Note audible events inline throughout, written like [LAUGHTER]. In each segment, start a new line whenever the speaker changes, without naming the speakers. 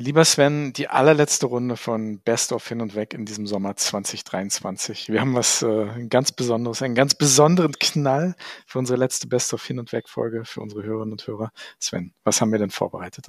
Lieber Sven, die allerletzte Runde von Best of Hin und Weg in diesem Sommer 2023. Wir haben was äh, ganz Besonderes, einen ganz besonderen Knall für unsere letzte Best of Hin und Weg Folge für unsere Hörerinnen und Hörer. Sven, was haben wir denn vorbereitet?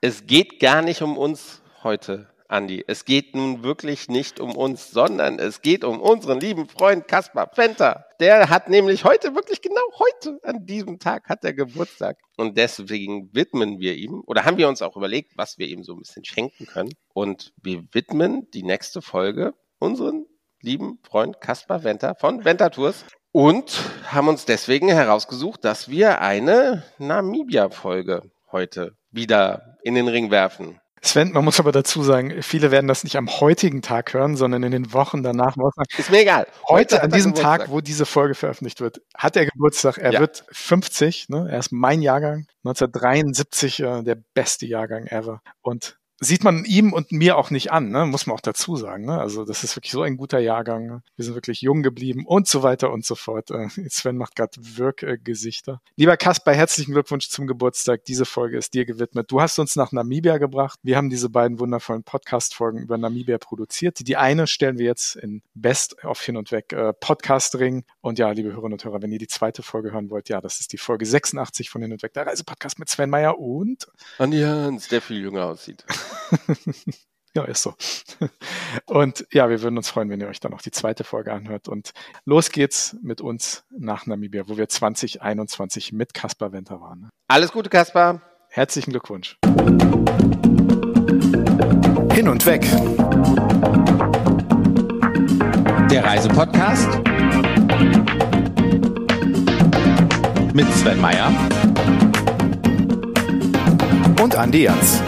Es geht gar nicht um uns heute. Andi. Es geht nun wirklich nicht um uns, sondern es geht um unseren lieben Freund Kaspar Penter. Der hat nämlich heute, wirklich genau heute, an diesem Tag hat er Geburtstag. Und deswegen widmen wir ihm, oder haben wir uns auch überlegt, was wir ihm so ein bisschen schenken können. Und wir widmen die nächste Folge unseren lieben Freund Kaspar Venter von Venter Tours und haben uns deswegen herausgesucht, dass wir eine Namibia-Folge heute wieder in den Ring werfen.
Sven, man muss aber dazu sagen, viele werden das nicht am heutigen Tag hören, sondern in den Wochen danach.
Ist mir egal.
Heute, Heute an diesem Tag, wo diese Folge veröffentlicht wird, hat er Geburtstag. Er ja. wird 50. Ne? Er ist mein Jahrgang. 1973 äh, der beste Jahrgang ever. Und sieht man ihm und mir auch nicht an, ne? muss man auch dazu sagen. Ne? Also das ist wirklich so ein guter Jahrgang. Ne? Wir sind wirklich jung geblieben und so weiter und so fort. Äh, Sven macht gerade Wirkgesichter. Lieber Kasper, herzlichen Glückwunsch zum Geburtstag. Diese Folge ist dir gewidmet. Du hast uns nach Namibia gebracht. Wir haben diese beiden wundervollen Podcast-Folgen über Namibia produziert. Die eine stellen wir jetzt in Best auf Hin und Weg äh, Podcast-Ring. Und ja, liebe Hörerinnen und Hörer, wenn ihr die zweite Folge hören wollt, ja, das ist die Folge 86 von Hin und Weg, der Reisepodcast mit Sven Meyer und
Andi Hans, der viel jünger aussieht. [LAUGHS]
ja, ist so. Und ja, wir würden uns freuen, wenn ihr euch dann auch die zweite Folge anhört. Und los geht's mit uns nach Namibia, wo wir 2021 mit Kaspar Venter waren.
Alles Gute, Kaspar.
Herzlichen Glückwunsch.
Hin und weg. Der Reisepodcast mit Sven Meyer und Andi Jans.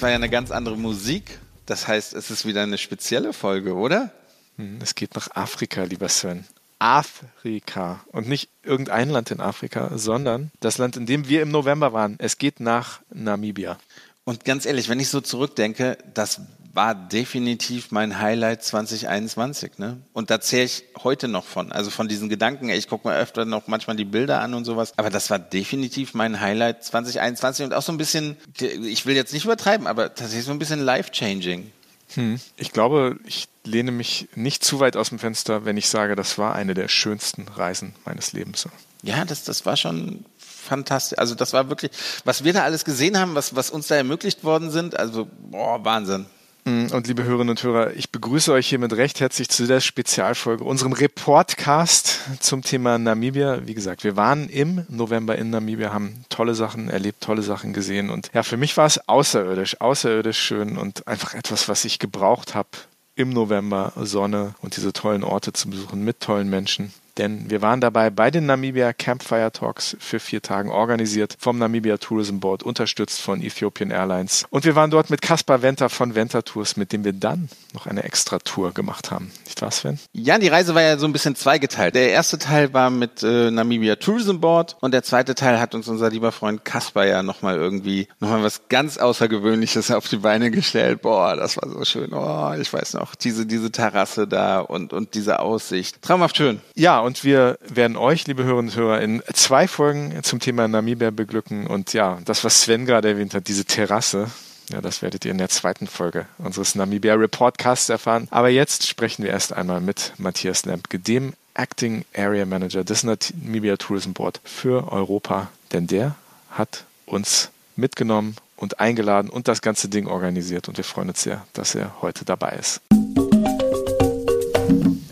Das war ja eine ganz andere Musik. Das heißt, es ist wieder eine spezielle Folge, oder?
Hm, es geht nach Afrika, lieber Sven. Afrika. Und nicht irgendein Land in Afrika, sondern das Land, in dem wir im November waren. Es geht nach Namibia.
Und ganz ehrlich, wenn ich so zurückdenke, das war definitiv mein Highlight 2021. Ne? Und da zähle ich heute noch von. Also von diesen Gedanken, ich gucke mir öfter noch manchmal die Bilder an und sowas. Aber das war definitiv mein Highlight 2021 und auch so ein bisschen, ich will jetzt nicht übertreiben, aber tatsächlich so ein bisschen life-changing.
Hm. Ich glaube, ich lehne mich nicht zu weit aus dem Fenster, wenn ich sage, das war eine der schönsten Reisen meines Lebens.
Ja, das, das war schon fantastisch. Also das war wirklich, was wir da alles gesehen haben, was, was uns da ermöglicht worden sind, also boah, Wahnsinn.
Mm, und liebe Hörerinnen und Hörer, ich begrüße euch hiermit recht herzlich zu der Spezialfolge, unserem Reportcast zum Thema Namibia. Wie gesagt, wir waren im November in Namibia, haben tolle Sachen erlebt, tolle Sachen gesehen. Und ja, für mich war es außerirdisch, außerirdisch schön und einfach etwas, was ich gebraucht habe im November, Sonne und diese tollen Orte zu besuchen mit tollen Menschen denn wir waren dabei bei den Namibia Campfire Talks für vier Tagen organisiert vom Namibia Tourism Board, unterstützt von Ethiopian Airlines. Und wir waren dort mit Kaspar Venter von Venter Tours, mit dem wir dann noch eine extra Tour gemacht haben. Nicht wahr, Sven?
Ja, die Reise war ja so ein bisschen zweigeteilt. Der erste Teil war mit äh, Namibia Tourism Board und der zweite Teil hat uns unser lieber Freund Kaspar ja nochmal irgendwie nochmal was ganz Außergewöhnliches auf die Beine gestellt. Boah, das war so schön. Oh, ich weiß noch, diese, diese Terrasse da und, und diese Aussicht. Traumhaft schön.
Ja, und wir werden euch, liebe Hörerinnen und Hörer, in zwei Folgen zum Thema Namibia beglücken. Und ja, das, was Sven gerade erwähnt hat, diese Terrasse, ja, das werdet ihr in der zweiten Folge unseres Namibia Reportcasts erfahren. Aber jetzt sprechen wir erst einmal mit Matthias Lempke, dem Acting Area Manager des Namibia Tourism Board für Europa. Denn der hat uns mitgenommen und eingeladen und das ganze Ding organisiert. Und wir freuen uns sehr, dass er heute dabei ist.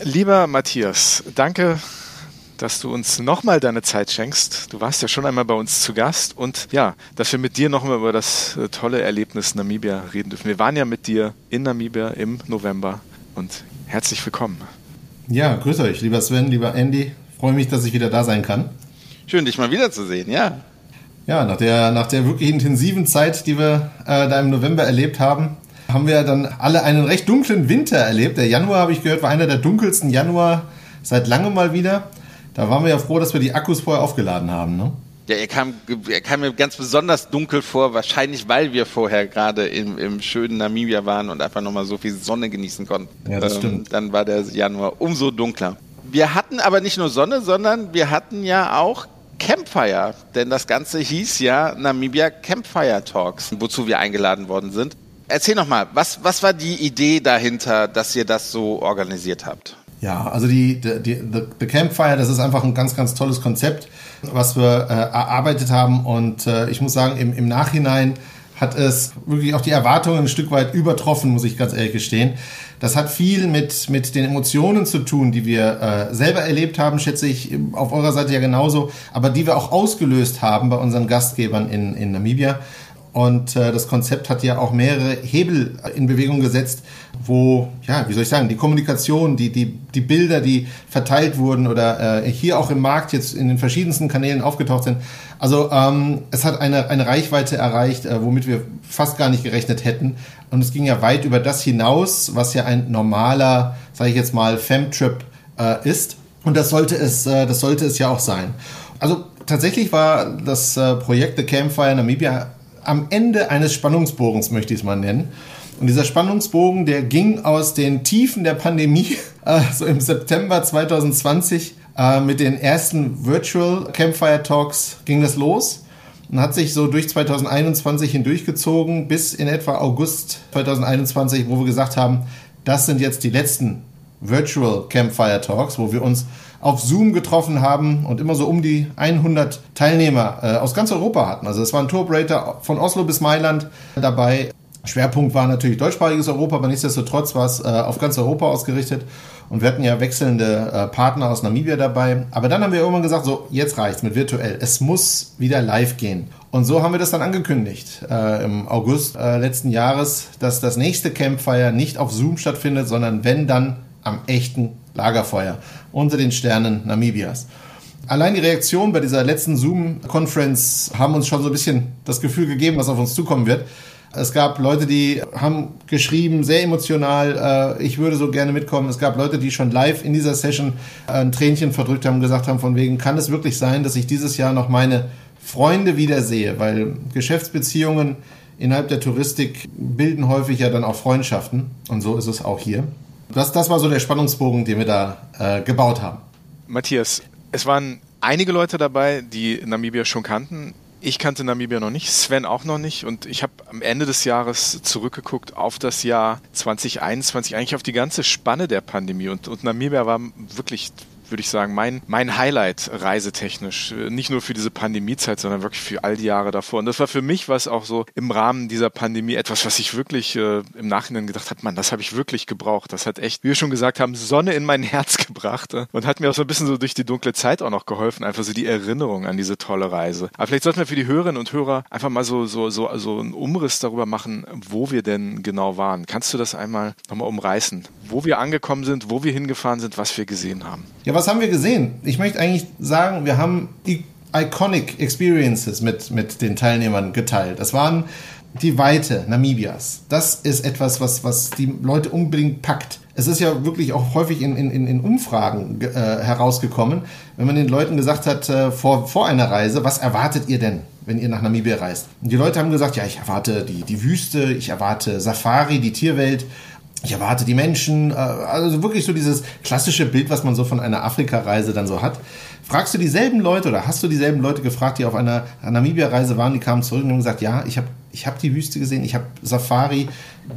Lieber Matthias, danke, dass du uns nochmal deine Zeit schenkst. Du warst ja schon einmal bei uns zu Gast und ja, dass wir mit dir nochmal über das äh, tolle Erlebnis Namibia reden dürfen. Wir waren ja mit dir in Namibia im November und herzlich willkommen.
Ja, grüß euch, lieber Sven, lieber Andy. Freue mich, dass ich wieder da sein kann.
Schön, dich mal wiederzusehen, ja.
Ja, nach der, nach der wirklich intensiven Zeit, die wir äh, da im November erlebt haben, haben wir dann alle einen recht dunklen Winter erlebt. Der Januar, habe ich gehört, war einer der dunkelsten Januar seit langem mal wieder. Da waren wir ja froh, dass wir die Akkus vorher aufgeladen haben. Ne?
Ja, er kam, er kam mir ganz besonders dunkel vor, wahrscheinlich weil wir vorher gerade im, im schönen Namibia waren und einfach nochmal so viel Sonne genießen konnten.
Ja, das
Ähm,
stimmt.
Dann war der Januar umso dunkler. Wir hatten aber nicht nur Sonne, sondern wir hatten ja auch Campfire, denn das Ganze hieß ja Namibia Campfire Talks, wozu wir eingeladen worden sind. Erzähl noch mal, was, was war die Idee dahinter, dass ihr das so organisiert habt?
Ja, also die, die, die the, Campfire, das ist einfach ein ganz, ganz tolles Konzept, was wir äh, erarbeitet haben. Und äh, ich muss sagen, im, im Nachhinein hat es wirklich auch die Erwartungen ein Stück weit übertroffen, muss ich ganz ehrlich gestehen. Das hat viel mit, mit den Emotionen zu tun, die wir äh, selber erlebt haben, schätze ich, auf eurer Seite ja genauso, aber die wir auch ausgelöst haben bei unseren Gastgebern in, in Namibia. Und äh, das Konzept hat ja auch mehrere Hebel in Bewegung gesetzt, wo, ja, wie soll ich sagen, die Kommunikation, die, die, die Bilder, die verteilt wurden oder äh, hier auch im Markt jetzt in den verschiedensten Kanälen aufgetaucht sind. Also ähm, es hat eine, eine Reichweite erreicht, äh, womit wir fast gar nicht gerechnet hätten. Und es ging ja weit über das hinaus, was ja ein normaler, sage ich jetzt mal, Femtrip äh, ist. Und das sollte es, äh, das sollte es ja auch sein. Also tatsächlich war das äh, Projekt The Campfire Namibia am Ende eines Spannungsbogens, möchte ich es mal nennen. Und dieser Spannungsbogen, der ging aus den Tiefen der Pandemie, äh, [LAUGHS] so im September 2020, äh, mit den ersten Virtual Campfire Talks ging das los und hat sich so durch 2021 hindurchgezogen bis in etwa August 2021, wo wir gesagt haben, das sind jetzt die letzten Virtual Campfire Talks, wo wir uns auf Zoom getroffen haben und immer so um die 100 Teilnehmer äh, aus ganz Europa hatten. Also es war ein Tourberater von Oslo bis Mailand dabei. Schwerpunkt war natürlich deutschsprachiges Europa, aber nichtsdestotrotz war es äh, auf ganz Europa ausgerichtet. Und wir hatten ja wechselnde äh, Partner aus Namibia dabei. Aber dann haben wir irgendwann gesagt, so, jetzt reicht's mit virtuell. Es muss wieder live gehen. Und so haben wir das dann angekündigt äh, im August äh, letzten Jahres, dass das nächste Campfire nicht auf Zoom stattfindet, sondern wenn dann am echten Lagerfeuer unter den Sternen Namibias. Allein die Reaktion bei dieser letzten Zoom-Conference haben uns schon so ein bisschen das Gefühl gegeben, was auf uns zukommen wird. Es gab Leute, die haben geschrieben, sehr emotional, äh, ich würde so gerne mitkommen. Es gab Leute, die schon live in dieser Session äh, ein Tränchen verdrückt haben, gesagt haben, von wegen, kann es wirklich sein, dass ich dieses Jahr noch meine Freunde wiedersehe? Weil Geschäftsbeziehungen innerhalb der Touristik bilden häufig ja dann auch Freundschaften. Und so ist es auch hier. Das, das war so der Spannungsbogen, den wir da äh, gebaut haben.
Matthias, es waren einige Leute dabei, die Namibia schon kannten. Ich kannte Namibia noch nicht, Sven auch noch nicht und ich habe am Ende des Jahres zurückgeguckt auf das Jahr 2021, eigentlich auf die ganze Spanne der Pandemie und, und Namibia war wirklich würde ich sagen, mein, mein Highlight reisetechnisch. Nicht nur für diese Pandemiezeit, sondern wirklich für all die Jahre davor. Und das war für mich was auch so im Rahmen dieser Pandemie etwas, was ich wirklich äh, im Nachhinein gedacht habe, Mann, das habe ich wirklich gebraucht. Das hat echt, wie wir schon gesagt haben, Sonne in mein [LAUGHS] Herz gebracht äh, und hat mir auch so ein bisschen so durch die dunkle Zeit auch noch geholfen. Einfach so die Erinnerung an diese tolle Reise. Aber vielleicht sollten wir für die Hörerinnen und Hörer einfach mal so, so, so, so einen Umriss darüber machen, wo wir denn genau waren. Kannst du das einmal nochmal umreißen? Wo wir angekommen sind, wo wir hingefahren sind, was wir gesehen haben?
Ja, was haben wir gesehen? Ich möchte eigentlich sagen, wir haben die iconic Experiences mit, mit den Teilnehmern geteilt. Das waren die Weite Namibias. Das ist etwas, was, was die Leute unbedingt packt. Es ist ja wirklich auch häufig in, in, in Umfragen äh, herausgekommen, wenn man den Leuten gesagt hat, äh, vor, vor einer Reise, was erwartet ihr denn, wenn ihr nach Namibia reist? Und die Leute haben gesagt, ja, ich erwarte die, die Wüste, ich erwarte Safari, die Tierwelt, ich erwarte die Menschen, äh, also wirklich so dieses klassische Bild, was man so von einer Afrika-Reise dann so hat. Fragst du dieselben Leute oder hast du dieselben Leute gefragt, die auf einer Namibia-Reise waren, die kamen zurück und haben gesagt, ja, ich habe ich hab die Wüste gesehen, ich habe Safari,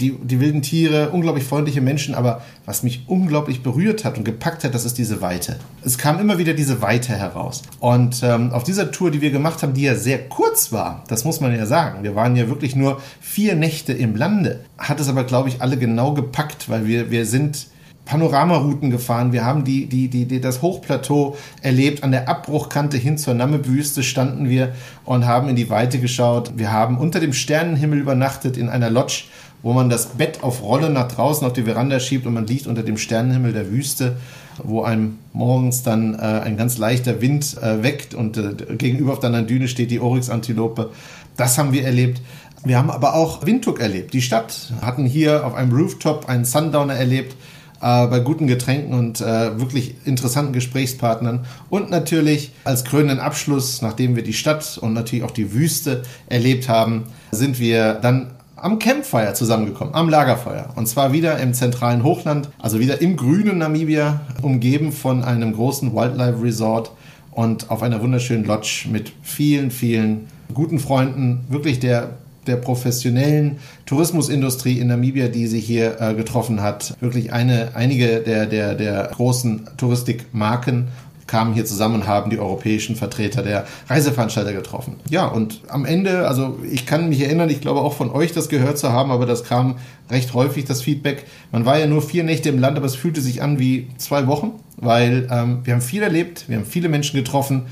die, die wilden Tiere, unglaublich freundliche Menschen, aber was mich unglaublich berührt hat und gepackt hat, das ist diese Weite. Es kam immer wieder diese Weite heraus. Und ähm, auf dieser Tour, die wir gemacht haben, die ja sehr kurz war, das muss man ja sagen, wir waren ja wirklich nur vier Nächte im Lande, hat es aber, glaube ich, alle genau gepackt, weil wir, wir sind Panoramarouten gefahren. Wir haben die, die, die, die, das Hochplateau erlebt. An der Abbruchkante hin zur Namib-Wüste standen wir und haben in die Weite geschaut. Wir haben unter dem Sternenhimmel übernachtet in einer Lodge, wo man das Bett auf Rolle nach draußen auf die Veranda schiebt und man liegt unter dem Sternenhimmel der Wüste, wo einem morgens dann äh, ein ganz leichter Wind äh, weckt und äh, gegenüber auf der anderen Düne steht die Oryx-Antilope. Das haben wir erlebt. Wir haben aber auch Windhoek erlebt. Die Stadt hatten hier auf einem Rooftop einen Sundowner erlebt äh, bei guten Getränken und äh, wirklich interessanten Gesprächspartnern. Und natürlich als krönenden Abschluss, nachdem wir die Stadt und natürlich auch die Wüste erlebt haben, sind wir dann am Campfire zusammengekommen, am Lagerfeuer. Und zwar wieder im zentralen Hochland, also wieder im grünen Namibia, umgeben von einem großen Wildlife Resort und auf einer wunderschönen Lodge mit vielen, vielen guten Freunden, wirklich der der professionellen Tourismusindustrie in Namibia, die sich hier äh, getroffen hat. Wirklich eine, einige der, der, der großen Touristikmarken kamen hier zusammen und haben die europäischen Vertreter der Reiseveranstalter getroffen. Ja, und am Ende, also ich kann mich erinnern, ich glaube auch von euch das gehört zu haben, aber das kam recht häufig, das Feedback. Man war ja nur vier Nächte im Land, aber es fühlte sich an wie zwei Wochen, weil ähm, wir haben viel erlebt, wir haben viele Menschen getroffen.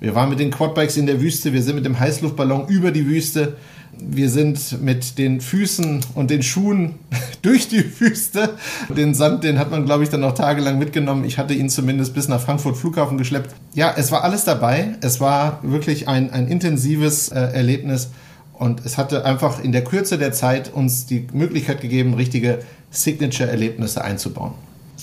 Wir waren mit den Quadbikes in der Wüste, wir sind mit dem Heißluftballon über die Wüste wir sind mit den Füßen und den Schuhen [LAUGHS] durch die Wüste. Den Sand, den hat man, glaube ich, dann noch tagelang mitgenommen. Ich hatte ihn zumindest bis nach Frankfurt Flughafen geschleppt. Ja, es war alles dabei. Es war wirklich ein, ein intensives äh, Erlebnis. Und es hatte einfach in der Kürze der Zeit uns die Möglichkeit gegeben, richtige Signature-Erlebnisse einzubauen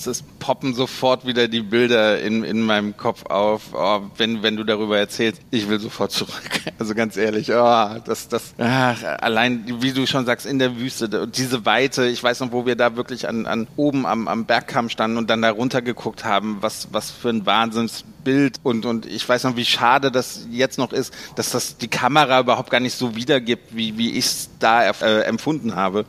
es poppen sofort wieder die Bilder in, in meinem Kopf auf, oh, wenn, wenn du darüber erzählst. Ich will sofort zurück. [LAUGHS] Also ganz ehrlich, oh, das, das, ach, allein, wie du schon sagst, in der Wüste, diese Weite, ich weiß noch, wo wir da wirklich an, an oben am, am Bergkamm standen und dann da runter geguckt haben, was, was für ein Wahnsinnsbild und, und ich weiß noch, wie schade das jetzt noch ist, dass das die Kamera überhaupt gar nicht so wiedergibt, wie, wie ich es da äh, empfunden habe.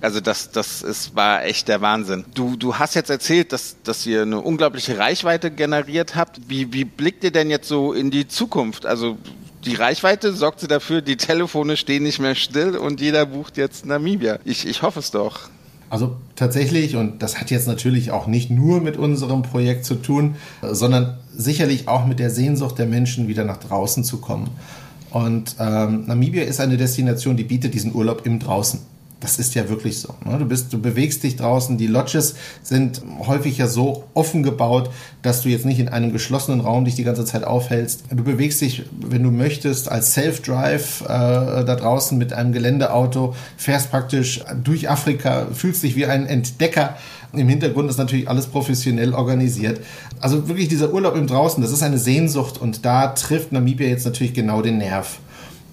Also das, das ist, war echt der Wahnsinn. Du, du hast jetzt erzählt, erzählt, dass, dass ihr eine unglaubliche Reichweite generiert habt. Wie, wie blickt ihr denn jetzt so in die Zukunft? Also die Reichweite sorgt sie dafür, die Telefone stehen nicht mehr still und jeder bucht jetzt Namibia. Ich, ich hoffe es doch.
Also tatsächlich, und das hat jetzt natürlich auch nicht nur mit unserem Projekt zu tun, sondern sicherlich auch mit der Sehnsucht der Menschen, wieder nach draußen zu kommen. Und ähm, Namibia ist eine Destination, die bietet diesen Urlaub im Draußen. Das ist ja wirklich so. Ne? Du, bist, du bewegst dich draußen. Die Lodges sind häufig ja so offen gebaut, dass du jetzt nicht in einem geschlossenen Raum dich die ganze Zeit aufhältst. Du bewegst dich, wenn du möchtest, als Self-Drive äh, da draußen mit einem Geländeauto, fährst praktisch durch Afrika, fühlst dich wie ein Entdecker. Im Hintergrund ist natürlich alles professionell organisiert. Also wirklich dieser Urlaub im Draußen, das ist eine Sehnsucht und da trifft Namibia jetzt natürlich genau den Nerv.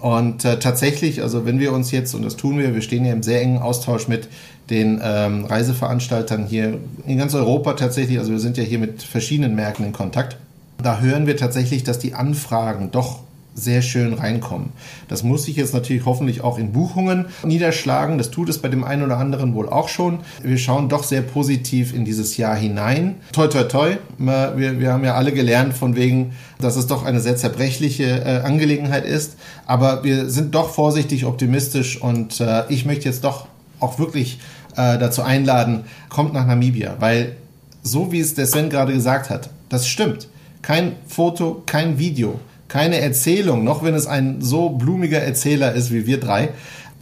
Und äh, tatsächlich, also wenn wir uns jetzt, und das tun wir, wir stehen ja im sehr engen Austausch mit den ähm, Reiseveranstaltern hier in ganz Europa tatsächlich, also wir sind ja hier mit verschiedenen Märkten in Kontakt. Da hören wir tatsächlich, dass die Anfragen doch sehr schön reinkommen. Das muss sich jetzt natürlich hoffentlich auch in Buchungen niederschlagen. Das tut es bei dem einen oder anderen wohl auch schon. Wir schauen doch sehr positiv in dieses Jahr hinein. Toi, toi, toi. Wir, wir haben ja alle gelernt von wegen, dass es doch eine sehr zerbrechliche äh, Angelegenheit ist. Aber wir sind doch vorsichtig optimistisch und äh, ich möchte jetzt doch auch wirklich äh, dazu einladen, kommt nach Namibia, weil so wie es der Sven gerade gesagt hat, das stimmt. Kein Foto, kein Video keine Erzählung, noch wenn es ein so blumiger Erzähler ist wie wir drei,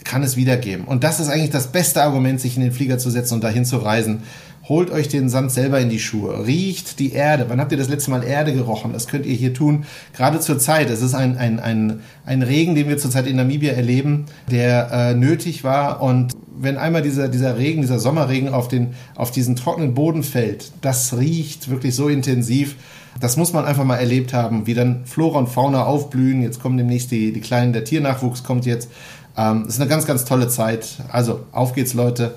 kann es wiedergeben. Und das ist eigentlich das beste Argument, sich in den Flieger zu setzen und dahin zu reisen. Holt euch den Sand selber in die Schuhe. Riecht die Erde. Wann habt ihr das letzte Mal Erde gerochen? Das könnt ihr hier tun. Gerade zur Zeit. Es ist ein, ein, ein, ein Regen, den wir zurzeit in Namibia erleben, der äh, nötig war. Und wenn einmal dieser, dieser Regen, dieser Sommerregen auf, den, auf diesen trockenen Boden fällt, das riecht wirklich so intensiv. Das muss man einfach mal erlebt haben, wie dann Flora und Fauna aufblühen. Jetzt kommen demnächst die, die Kleinen, der Tiernachwuchs kommt jetzt. Ähm, ist eine ganz, ganz tolle Zeit. Also, auf geht's, Leute.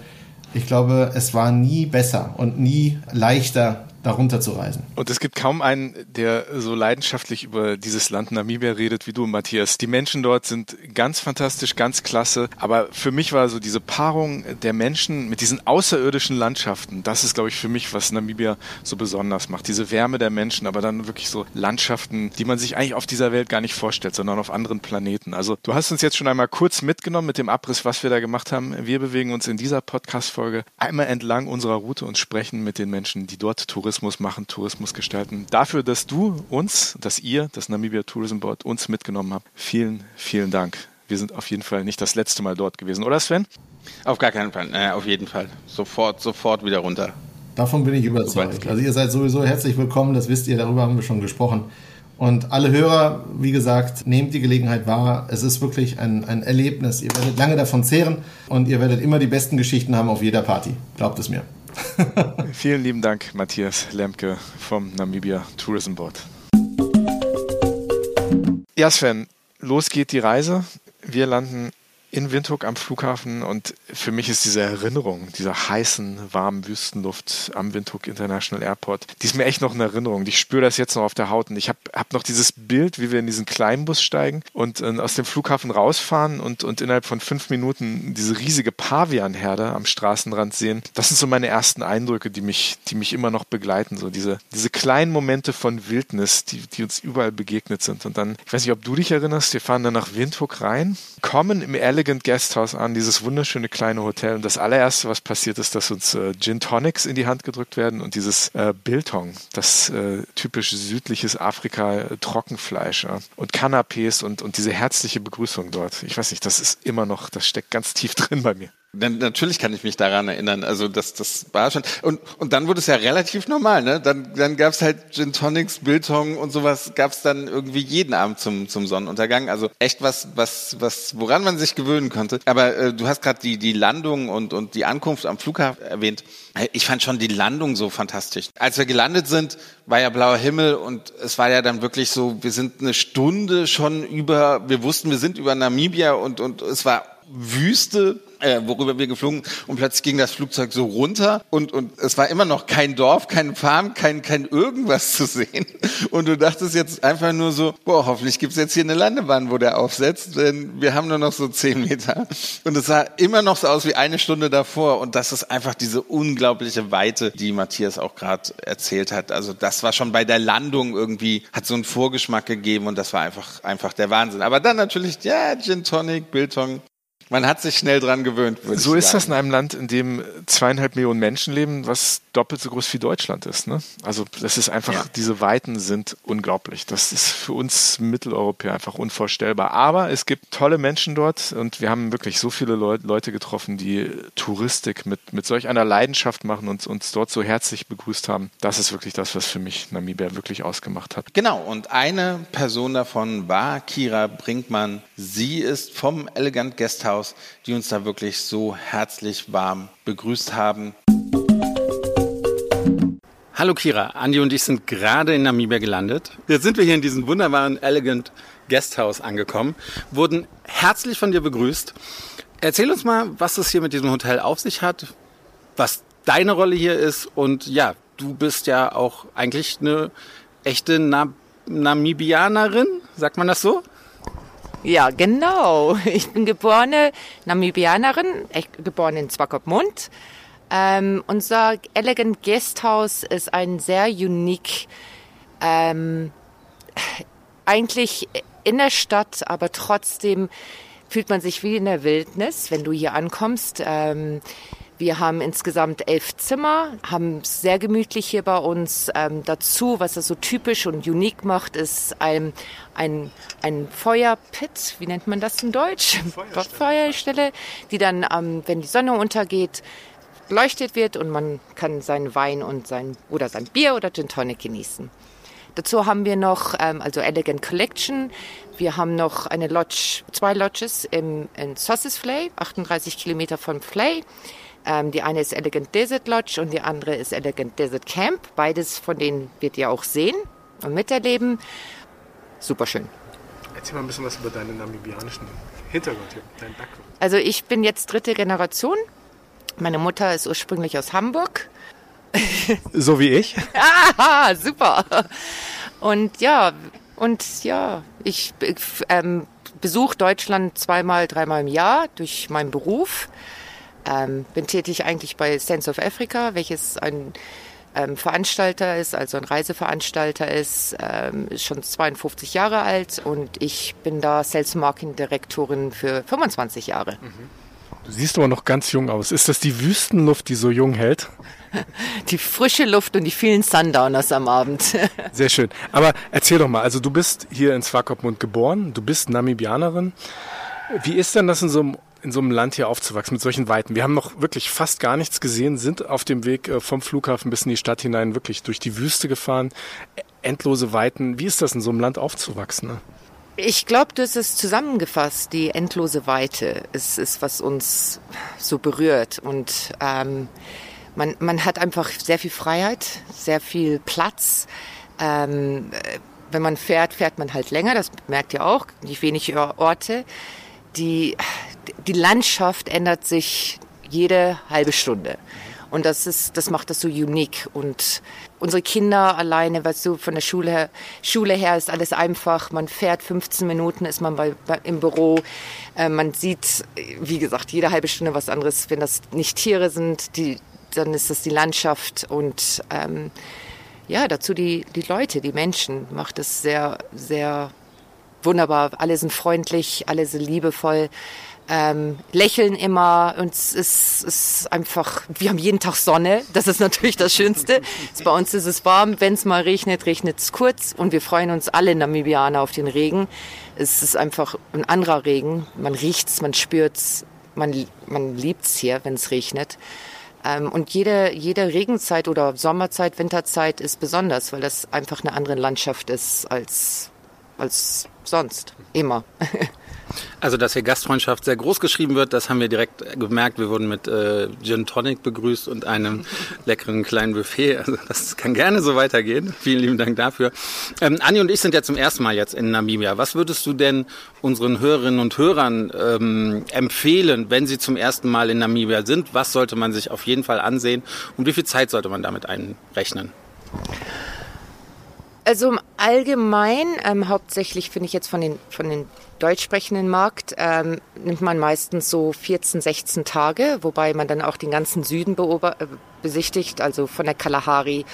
Ich glaube, es war nie besser und nie leichter, darunter zu reisen.
Und es gibt kaum einen, der so leidenschaftlich über dieses Land Namibia redet wie du, Matthias. Die Menschen dort sind ganz fantastisch, ganz klasse. Aber für mich war so diese Paarung der Menschen mit diesen außerirdischen Landschaften, das ist, glaube ich, für mich, was Namibia so besonders macht. Diese Wärme der Menschen, aber dann wirklich so Landschaften, die man sich eigentlich auf dieser Welt gar nicht vorstellt, sondern auf anderen Planeten. Also du hast uns jetzt schon einmal kurz mitgenommen mit dem Abriss, was wir da gemacht haben. Wir bewegen uns in dieser Podcast-Folge einmal entlang unserer Route und sprechen mit den Menschen, die dort Tourismus Tourismus machen, Tourismus gestalten. Dafür, dass du uns, dass ihr, das Namibia Tourism Board, uns mitgenommen habt. Vielen, vielen Dank. Wir sind auf jeden Fall nicht das letzte Mal dort gewesen, oder Sven?
Auf gar keinen Fall. Äh, auf jeden Fall. Sofort, sofort wieder runter.
Davon bin ich überzeugt. Also ihr seid sowieso herzlich willkommen, das wisst ihr, darüber haben wir schon gesprochen. Und alle Hörer, wie gesagt, nehmt die Gelegenheit wahr. Es ist wirklich ein, ein Erlebnis. Ihr werdet lange davon zehren und ihr werdet immer die besten Geschichten haben auf jeder Party. Glaubt es mir. [LAUGHS]
Vielen lieben Dank, Matthias Lemke vom Namibia Tourism Board. Ja, Sven, los geht die Reise. Wir landen in Windhoek am Flughafen und für mich ist diese Erinnerung dieser heißen, warmen Wüstenluft am Windhoek International Airport, die ist mir echt noch in Erinnerung. Ich spüre das jetzt noch auf der Haut und ich habe hab noch dieses Bild, wie wir in diesen Kleinbus steigen und äh, aus dem Flughafen rausfahren und, und innerhalb von fünf Minuten diese riesige Pavianherde am Straßenrand sehen. Das sind so meine ersten Eindrücke, die mich, die mich immer noch begleiten. So diese, diese kleinen Momente von Wildnis, die, die uns überall begegnet sind. Und dann, ich weiß nicht, ob du dich erinnerst, wir fahren dann nach Windhoek rein, kommen im Ehrlich Elegant Guesthouse an, dieses wunderschöne kleine Hotel. Und das allererste, was passiert ist, dass uns äh, Gin Tonics in die Hand gedrückt werden und dieses äh, Biltong, das äh, typisch südliches Afrika äh, ja. und Canapés und, und diese herzliche Begrüßung dort. Ich weiß nicht, das ist immer noch, das steckt ganz tief [LAUGHS] drin bei mir.
Natürlich kann ich mich daran erinnern. Also das, das war schon. Und, und dann wurde es ja relativ normal. Ne? Dann, dann gab es halt Gin Tonics, Biltong und sowas. Gab es dann irgendwie jeden Abend zum, zum Sonnenuntergang. Also echt was, was, was, woran man sich gewöhnen konnte. Aber äh, du hast gerade die, die Landung und, und die Ankunft am Flughafen erwähnt. Ich fand schon die Landung so fantastisch. Als wir gelandet sind, war ja blauer Himmel und es war ja dann wirklich so, wir sind eine Stunde schon über, wir wussten, wir sind über Namibia und, und es war Wüste äh, worüber wir geflogen und plötzlich ging das Flugzeug so runter und, und es war immer noch kein Dorf, kein Farm, kein, kein irgendwas zu sehen. Und du dachtest jetzt einfach nur so, boah, hoffentlich gibt's jetzt hier eine Landebahn, wo der aufsetzt, denn wir haben nur noch so zehn Meter. Und es sah immer noch so aus wie eine Stunde davor und das ist einfach diese unglaubliche Weite, die Matthias auch gerade erzählt hat. Also das war schon bei der Landung irgendwie, hat so einen Vorgeschmack gegeben und das war einfach, einfach der Wahnsinn. Aber dann natürlich, ja, Gin Tonic, Biltong, man hat sich schnell dran gewöhnt.
So ist das in einem Land, in dem zweieinhalb Millionen Menschen leben, was doppelt so groß wie Deutschland ist. Ne? Also das ist einfach, ja. diese Weiten sind unglaublich. Das ist für uns Mitteleuropäer einfach unvorstellbar. Aber es gibt tolle Menschen dort und wir haben wirklich so viele Leute getroffen, die Touristik mit, mit solch einer Leidenschaft machen und uns dort so herzlich begrüßt haben. Das ist wirklich das, was für mich Namibia wirklich ausgemacht hat.
Genau, und eine Person davon war Kira Brinkmann. Sie ist vom Elegant Guesthouse, die uns da wirklich so herzlich warm begrüßt haben.
Hallo Kira, Andi und ich sind gerade in Namibia gelandet. Jetzt sind wir hier in diesem wunderbaren Elegant Guesthouse angekommen, wurden herzlich von dir begrüßt. Erzähl uns mal, was es hier mit diesem Hotel auf sich hat, was deine Rolle hier ist und ja, du bist ja auch eigentlich eine echte Na Namibianerin, sagt man das so?
Ja, genau. Ich bin geborene Namibianerin, geboren in Swakopmund. Ähm, unser Elegant Guesthouse ist ein sehr unique, ähm, eigentlich in der Stadt, aber trotzdem fühlt man sich wie in der Wildnis, wenn du hier ankommst. Ähm, wir haben insgesamt elf Zimmer, haben es sehr gemütlich hier bei uns. Ähm, dazu, was es so typisch und unique macht, ist ein, ein, ein Feuerpit, wie nennt man das in Deutsch? Feuerstelle, Feuerstelle die dann, ähm, wenn die Sonne untergeht, beleuchtet wird und man kann seinen Wein und sein oder sein Bier oder Gin Tonic genießen. Dazu haben wir noch ähm, also Elegant Collection. Wir haben noch eine Lodge, zwei Lodges im, in Sosses Flay, 38 Kilometer von Flay. Ähm, die eine ist Elegant Desert Lodge und die andere ist Elegant Desert Camp. Beides von denen wird ihr auch sehen und miterleben. Super schön.
Erzähl mal ein bisschen was über deinen namibianischen Hintergrund hier, deinen Background.
Also ich bin jetzt dritte Generation meine Mutter ist ursprünglich aus Hamburg.
So wie ich. [LAUGHS]
ah, super. Und ja, und ja, ich ähm, besuche Deutschland zweimal, dreimal im Jahr durch meinen Beruf. Ähm, bin tätig eigentlich bei Sense of Africa, welches ein ähm, Veranstalter ist, also ein Reiseveranstalter ist, ähm, ist schon 52 Jahre alt und ich bin da Sales Marketing Direktorin für 25 Jahre. Mhm.
Du siehst aber noch ganz jung aus. Ist das die Wüstenluft, die so jung hält? [LAUGHS]
Die frische Luft und die vielen Sundowners am Abend. [LAUGHS]
Sehr schön. Aber erzähl doch mal, also du bist hier in Swakopmund geboren, du bist Namibianerin. Wie ist denn das in so einem in so einem Land hier aufzuwachsen mit solchen Weiten. Wir haben noch wirklich fast gar nichts gesehen, sind auf dem Weg äh, vom Flughafen bis in die Stadt hinein wirklich durch die Wüste gefahren. Endlose Weiten. Wie ist das in so einem Land aufzuwachsen? Ne?
Ich glaube, das ist zusammengefasst. Die endlose Weite ist, ist was uns so berührt. Und ähm, man, man hat einfach sehr viel Freiheit, sehr viel Platz. Ähm, wenn man fährt, fährt man halt länger, das merkt ihr auch, nicht wenig Orte. Die, die Landschaft ändert sich jede halbe Stunde. Und das ist, das macht das so unique. Und unsere Kinder alleine, weißt du, von der Schule her, Schule her ist alles einfach. Man fährt 15 Minuten, ist man bei, bei im Büro. Äh, man sieht, wie gesagt, jede halbe Stunde was anderes. Wenn das nicht Tiere sind, die, dann ist das die Landschaft und ähm, ja, dazu die, die Leute, die Menschen, macht es sehr, sehr wunderbar. Alle sind freundlich, alle sind liebevoll ähm, lächeln immer und es ist, ist einfach, wir haben jeden Tag Sonne, das ist natürlich das Schönste. [LAUGHS] bei uns ist es warm, wenn es mal regnet, regnet es kurz und wir freuen uns alle Namibianer auf den Regen. Es ist einfach ein anderer Regen, man riecht's, man spürt's, man, man liebt's hier, wenn es regnet. Ähm, und jede, jede Regenzeit oder Sommerzeit, Winterzeit ist besonders, weil das einfach eine andere Landschaft ist als, als sonst, immer. [LAUGHS]
Also, dass hier Gastfreundschaft sehr groß geschrieben wird, das haben wir direkt gemerkt. Wir wurden mit äh, Gin Tonic begrüßt und einem [LAUGHS] leckeren kleinen Buffet. Also, das kann gerne so weitergehen. Vielen lieben Dank dafür. Ähm, Anni und ich sind ja zum ersten Mal jetzt in Namibia. Was würdest du denn unseren Hörerinnen und Hörern ähm, empfehlen, wenn sie zum ersten Mal in Namibia sind? Was sollte man sich auf jeden Fall ansehen und wie viel Zeit sollte man damit einrechnen?
Also im Allgemeinen, ähm, hauptsächlich finde ich jetzt von den, von den deutsch sprechenden Markt, ähm, nimmt man meistens so 14, 16 Tage, wobei man dann auch den ganzen Süden äh, besichtigt, also von der Kalahari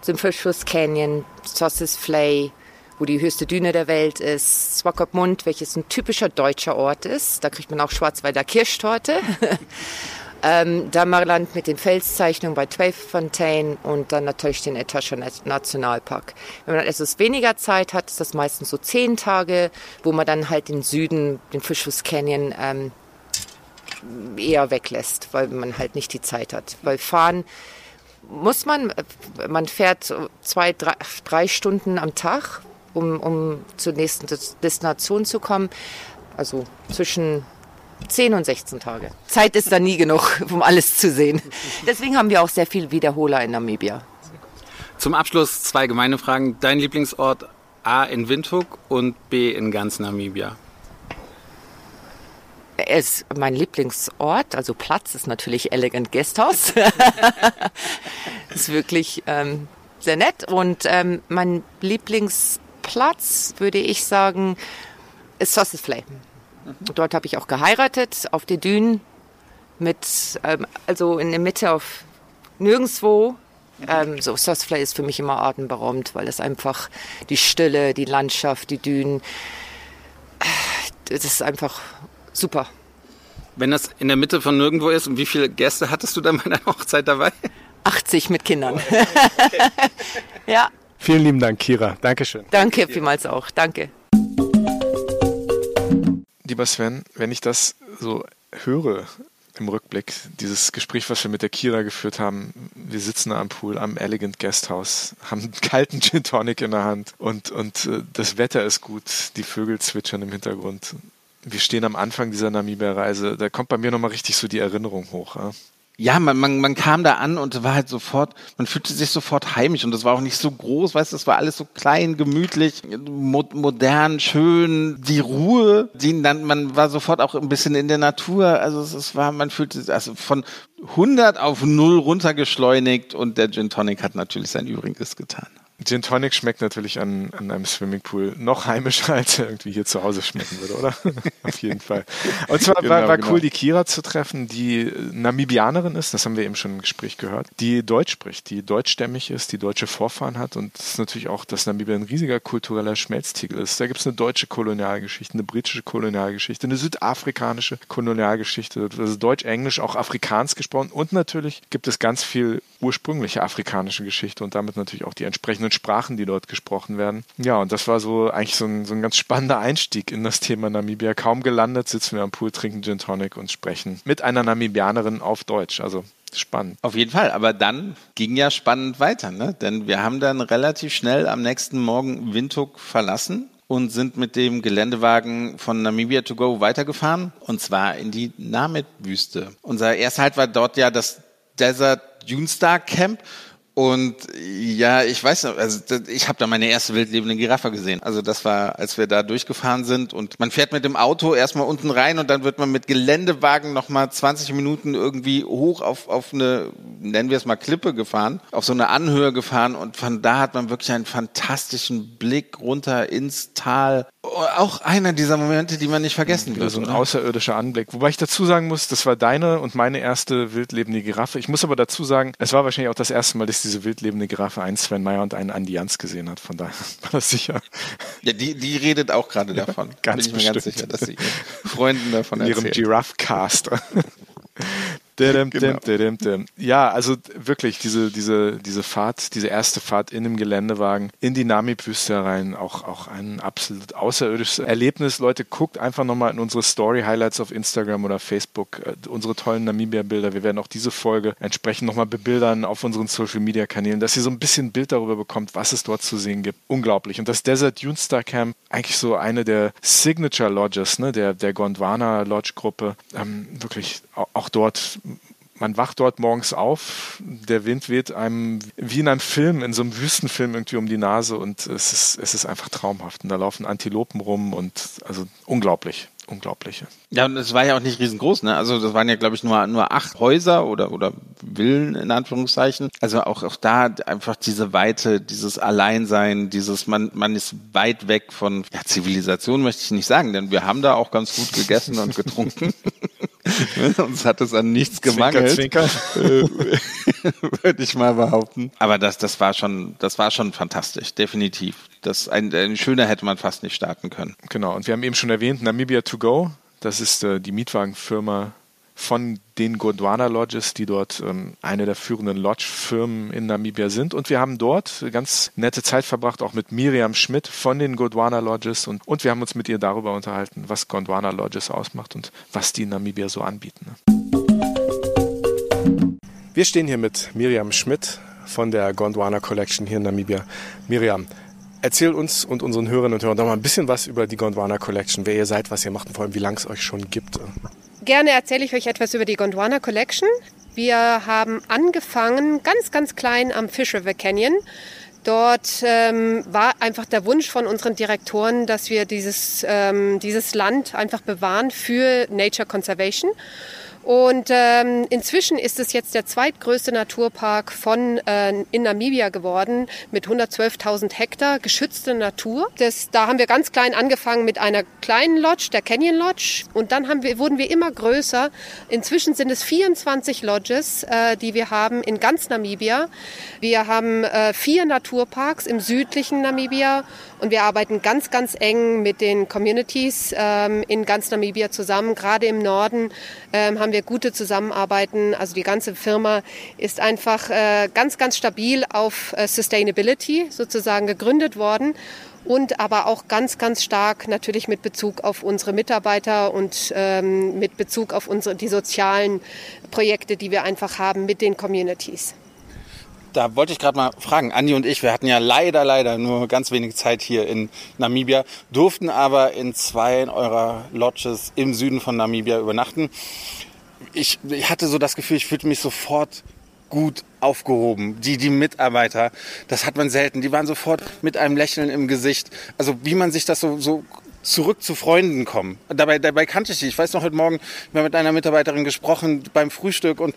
zum Fischfluss Canyon, Sosses Flay, wo die höchste Düne der Welt ist, Swakopmund, welches ein typischer deutscher Ort ist. Da kriegt man auch Schwarzwälder Kirschtorte. [LAUGHS] Ähm, Dammerland mit den Felszeichnungen bei Tweefontein und dann natürlich den Etosha Nationalpark. Wenn man etwas weniger Zeit hat, ist das meistens so zehn Tage, wo man dann halt den Süden, den Fischfuß Canyon, ähm, eher weglässt, weil man halt nicht die Zeit hat. Weil fahren muss man, man fährt zwei, drei, drei Stunden am Tag, um, um zur nächsten Destination zu kommen. Also zwischen 10 und 16 Tage. Zeit ist da nie genug, um alles zu sehen. Deswegen haben wir auch sehr viel Wiederholer in Namibia.
Zum Abschluss zwei gemeine Fragen. Dein Lieblingsort A in Windhoek und B in ganz Namibia?
Es, mein Lieblingsort, also Platz, ist natürlich Elegant Guesthouse. [LAUGHS] ist wirklich ähm, sehr nett. Und ähm, mein Lieblingsplatz, würde ich sagen, ist Sausage Dort habe ich auch geheiratet, auf den Dünen, mit, ähm, also in der Mitte auf nirgendwo. Ähm, so Sosflay ist für mich immer atemberaubend, weil es einfach die Stille, die Landschaft, die Dünen, das ist einfach super.
Wenn das in der Mitte von nirgendwo ist, und wie viele Gäste hattest du dann bei deiner Hochzeit dabei?
80 mit Kindern. [LAUGHS] ja.
Vielen lieben Dank, Kira. Dankeschön.
Danke vielmals auch. Danke
lieber Sven, wenn ich das so höre im Rückblick, dieses Gespräch, was wir mit der Kira geführt haben, wir sitzen am Pool, am Elegant Guesthouse, haben einen kalten Gin Tonic in der Hand und, und äh, das Wetter ist gut, die Vögel zwitschern im Hintergrund. Wir stehen am Anfang dieser Namibia-Reise, da kommt bei mir nochmal richtig so die Erinnerung hoch. Ja?
Ja, man, man, man kam da an und war halt sofort, man fühlte sich sofort heimisch und das war auch nicht so groß, weißt du, das war alles so klein, gemütlich, mo modern, schön, die Ruhe, die dann, man war sofort auch ein bisschen in der Natur, also es, es war, man fühlte sich also von 100 auf 0 runtergeschleunigt und der Gin Tonic hat natürlich sein Übriges getan.
Gin Tonic schmeckt natürlich an, an einem Swimmingpool noch heimischer, [LAUGHS] als er irgendwie hier zu Hause schmecken würde, oder? [LAUGHS] Auf jeden Fall. Und zwar genau, war, war genau. cool, die Kira zu treffen, die Namibianerin ist, das haben wir eben schon im Gespräch gehört, die Deutsch spricht, die deutschstämmig ist, die deutsche Vorfahren hat und das ist natürlich auch, dass Namibia ein riesiger kultureller Schmelztiegel ist. Da gibt es eine deutsche Kolonialgeschichte, eine britische Kolonialgeschichte, eine südafrikanische Kolonialgeschichte, also Deutsch, Englisch, auch Afrikaans gesprochen und natürlich gibt es ganz viel ursprüngliche afrikanische Geschichte und damit natürlich auch die entsprechenden Sprachen, die dort gesprochen werden. Ja, und das war so eigentlich so ein, so ein ganz spannender Einstieg in das Thema Namibia. Kaum gelandet sitzen wir am Pool, trinken Gin Tonic und sprechen mit einer Namibianerin auf Deutsch. Also spannend.
Auf jeden Fall, aber dann ging ja spannend weiter, ne? Denn wir haben dann relativ schnell am nächsten Morgen Windhoek verlassen und sind mit dem Geländewagen von Namibia to go weitergefahren und zwar in die Namib-Wüste. Unser erster Halt war dort ja das Desert Dune Star Camp und ja, ich weiß noch, also ich habe da meine erste wildlebende Giraffe gesehen. Also das war, als wir da durchgefahren sind und man fährt mit dem Auto erstmal unten rein und dann wird man mit Geländewagen nochmal 20 Minuten irgendwie hoch auf, auf eine, nennen wir es mal Klippe gefahren, auf so eine Anhöhe gefahren und von da hat man wirklich einen fantastischen Blick runter ins Tal. Auch einer dieser Momente, die man nicht vergessen wird.
So ein außerirdischer Anblick. Wobei ich dazu sagen muss, das war deine und meine erste wildlebende Giraffe. Ich muss aber dazu sagen, es war wahrscheinlich auch das erste Mal, dass diese wildlebende Giraffe einen Sven Meyer und einen Andi Jans gesehen hat. Von daher [LAUGHS] war das sicher.
Ja, die, die redet auch gerade davon.
ganz
Bin ich mir ganz sicher, dass sie Freunden davon
In ihrem
erzählt.
Giraffe-Cast. Dim, dim. Ja, also wirklich diese, diese, diese Fahrt, diese erste Fahrt in einem Geländewagen in die Namib-Wüste rein, auch, auch ein absolut außerirdisches Erlebnis. Leute, guckt einfach nochmal in unsere Story-Highlights auf Instagram oder Facebook, äh, unsere tollen Namibia-Bilder. Wir werden auch diese Folge entsprechend nochmal bebildern auf unseren Social-Media-Kanälen, dass ihr so ein bisschen Bild darüber bekommt, was es dort zu sehen gibt. Unglaublich. Und das Desert Dune Star Camp, eigentlich so eine der Signature Lodges, ne, der, der Gondwana Lodge-Gruppe, ähm, wirklich auch dort man wacht dort morgens auf, der Wind weht einem wie in einem Film, in so einem Wüstenfilm irgendwie um die Nase und es ist, es ist einfach traumhaft. Und da laufen Antilopen rum und also unglaublich. Unglaubliche.
Ja, und es war ja auch nicht riesengroß, ne? Also das waren ja, glaube ich, nur, nur acht Häuser oder, oder Villen in Anführungszeichen. Also auch, auch da einfach diese Weite, dieses Alleinsein, dieses, man, man ist weit weg von ja, Zivilisation, möchte ich nicht sagen, denn wir haben da auch ganz gut gegessen und getrunken. [LAUGHS] [LAUGHS] Uns hat es an nichts gemangelt.
Zwinker,
Äh, [LAUGHS] würde ich mal behaupten. Aber das, das war schon, das war schon fantastisch, definitiv. Das ein, ein schöner hätte man fast nicht starten können.
Genau, und wir haben eben schon erwähnt, Namibia to go. Das ist äh, die Mietwagenfirma von den Gondwana Lodges, die dort ähm, eine der führenden Lodge-Firmen in Namibia sind. Und wir haben dort ganz nette Zeit verbracht, auch mit Miriam Schmidt von den Gondwana Lodges. Und, und wir haben uns mit ihr darüber unterhalten, was Gondwana Lodges ausmacht und was die in Namibia so anbieten. Ne? Wir stehen hier mit Miriam Schmidt von der Gondwana Collection hier in Namibia. Miriam, erzähl uns und unseren Hörerinnen und Hörern doch mal ein bisschen was über die Gondwana Collection, wer ihr seid, was ihr macht und vor allem, wie lange es euch schon gibt.
Gerne erzähle ich euch etwas über die Gondwana Collection. Wir haben angefangen ganz, ganz klein am Fish River Canyon. Dort ähm, war einfach der Wunsch von unseren Direktoren, dass wir dieses, ähm, dieses Land einfach bewahren für Nature Conservation. Und ähm, inzwischen ist es jetzt der zweitgrößte Naturpark von äh, in Namibia geworden mit 112.000 Hektar geschützte Natur. Das, da haben wir ganz klein angefangen mit einer kleinen Lodge, der Canyon Lodge, und dann haben wir, wurden wir immer größer. Inzwischen sind es 24 Lodges, äh, die wir haben in ganz Namibia. Wir haben äh, vier Naturparks im südlichen Namibia und wir arbeiten ganz, ganz eng mit den Communities ähm, in ganz Namibia zusammen. Gerade im Norden ähm, haben wir gute Zusammenarbeiten. Also die ganze Firma ist einfach äh, ganz, ganz stabil auf äh, Sustainability sozusagen gegründet worden und aber auch ganz, ganz stark natürlich mit Bezug auf unsere Mitarbeiter und ähm, mit Bezug auf unsere, die sozialen Projekte, die wir einfach haben mit den Communities.
Da wollte ich gerade mal fragen, Andi und ich, wir hatten ja leider, leider nur ganz wenig Zeit hier in Namibia, durften aber in zwei eurer Lodges im Süden von Namibia übernachten. Ich, ich hatte so das Gefühl, ich fühlte mich sofort gut aufgehoben. Die, die Mitarbeiter, das hat man selten. Die waren sofort mit einem Lächeln im Gesicht. Also wie man sich das so, so zurück zu Freunden kommen. Dabei, dabei kannte ich die. Ich weiß noch heute Morgen, wir haben mit einer Mitarbeiterin gesprochen beim Frühstück und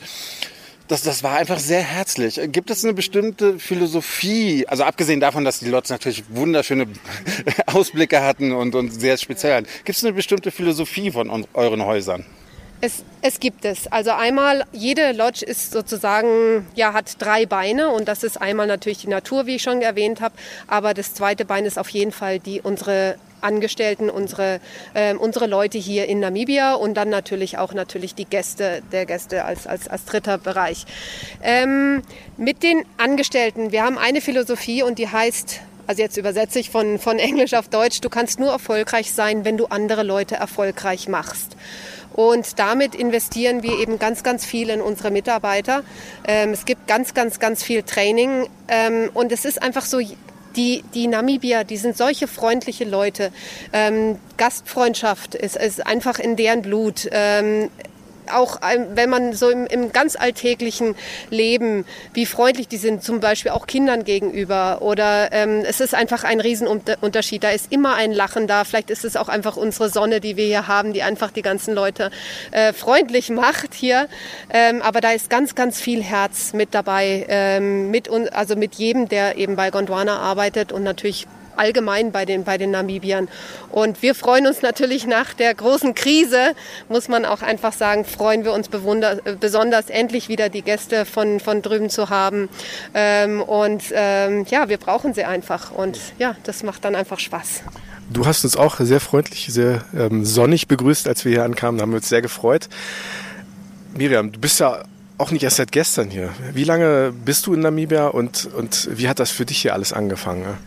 das, das war einfach sehr herzlich. Gibt es eine bestimmte Philosophie, also abgesehen davon, dass die Lots natürlich wunderschöne [LAUGHS] Ausblicke hatten und, und sehr speziell gibt es eine bestimmte Philosophie von euren Häusern?
Es, es gibt es. Also einmal, jede Lodge ist sozusagen, ja, hat drei Beine und das ist einmal natürlich die Natur, wie ich schon erwähnt habe, aber das zweite Bein ist auf jeden Fall die unsere Angestellten, unsere, ähm, unsere Leute hier in Namibia und dann natürlich auch natürlich die Gäste, der Gäste als, als, als dritter Bereich. Ähm, mit den Angestellten, wir haben eine Philosophie und die heißt, also jetzt übersetze ich von, von Englisch auf Deutsch, du kannst nur erfolgreich sein, wenn du andere Leute erfolgreich machst. Und damit investieren wir eben ganz, ganz viel in unsere Mitarbeiter. Ähm, es gibt ganz, ganz, ganz viel Training. Ähm, und es ist einfach so, die, die Namibier, die sind solche freundliche Leute. Ähm, Gastfreundschaft ist, ist einfach in deren Blut. Ähm, auch wenn man so im, im ganz alltäglichen Leben, wie freundlich die sind, zum Beispiel auch Kindern gegenüber. Oder ähm, es ist einfach ein Riesenunterschied. Da ist immer ein Lachen da. Vielleicht ist es auch einfach unsere Sonne, die wir hier haben, die einfach die ganzen Leute äh, freundlich macht hier. Ähm, aber da ist ganz, ganz viel Herz mit dabei, ähm, mit, also mit jedem, der eben bei Gondwana arbeitet und natürlich allgemein bei den, bei den Namibiern. Und wir freuen uns natürlich nach der großen Krise, muss man auch einfach sagen, freuen wir uns besonders endlich wieder die Gäste von, von drüben zu haben. Ähm, und ähm, ja, wir brauchen sie einfach. Und ja, das macht dann einfach Spaß.
Du hast uns auch sehr freundlich, sehr ähm, sonnig begrüßt, als wir hier ankamen. Da haben wir uns sehr gefreut. Miriam, du bist ja auch nicht erst seit gestern hier. Wie lange bist du in Namibia und, und wie hat das für dich hier alles angefangen?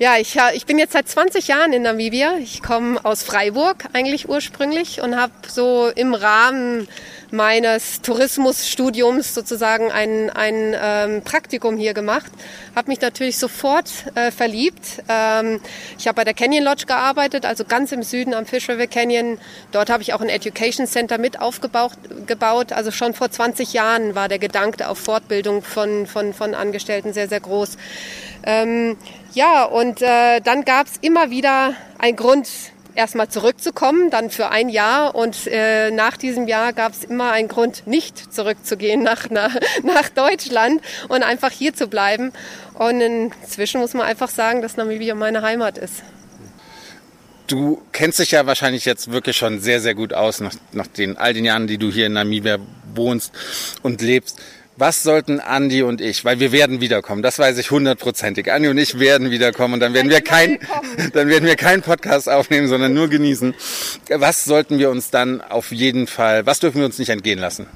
Ja, ich, ich bin jetzt seit 20 Jahren in Namibia. Ich komme aus Freiburg eigentlich ursprünglich und habe so im Rahmen meines Tourismusstudiums sozusagen ein, ein ähm, Praktikum hier gemacht. Habe mich natürlich sofort äh, verliebt. Ähm, ich habe bei der Canyon Lodge gearbeitet, also ganz im Süden am Fish River Canyon. Dort habe ich auch ein Education Center mit aufgebaut. Gebaut. Also schon vor 20 Jahren war der Gedanke auf Fortbildung von, von, von Angestellten sehr, sehr groß. Ähm, ja, und äh, dann gab es immer wieder einen Grund, erstmal zurückzukommen, dann für ein Jahr. Und äh, nach diesem Jahr gab es immer einen Grund, nicht zurückzugehen nach, nach, [LAUGHS] nach Deutschland und einfach hier zu bleiben. Und inzwischen muss man einfach sagen, dass Namibia meine Heimat ist.
Du kennst dich ja wahrscheinlich jetzt wirklich schon sehr, sehr gut aus, nach, nach den all den Jahren, die du hier in Namibia wohnst und lebst. Was sollten Andi und ich, weil wir werden wiederkommen, das weiß ich hundertprozentig. Andi und ich werden wiederkommen und dann werden wir kein, [LAUGHS] dann werden wir keinen Podcast aufnehmen, sondern nur genießen. Was sollten wir uns dann auf jeden Fall, was dürfen wir uns nicht entgehen lassen?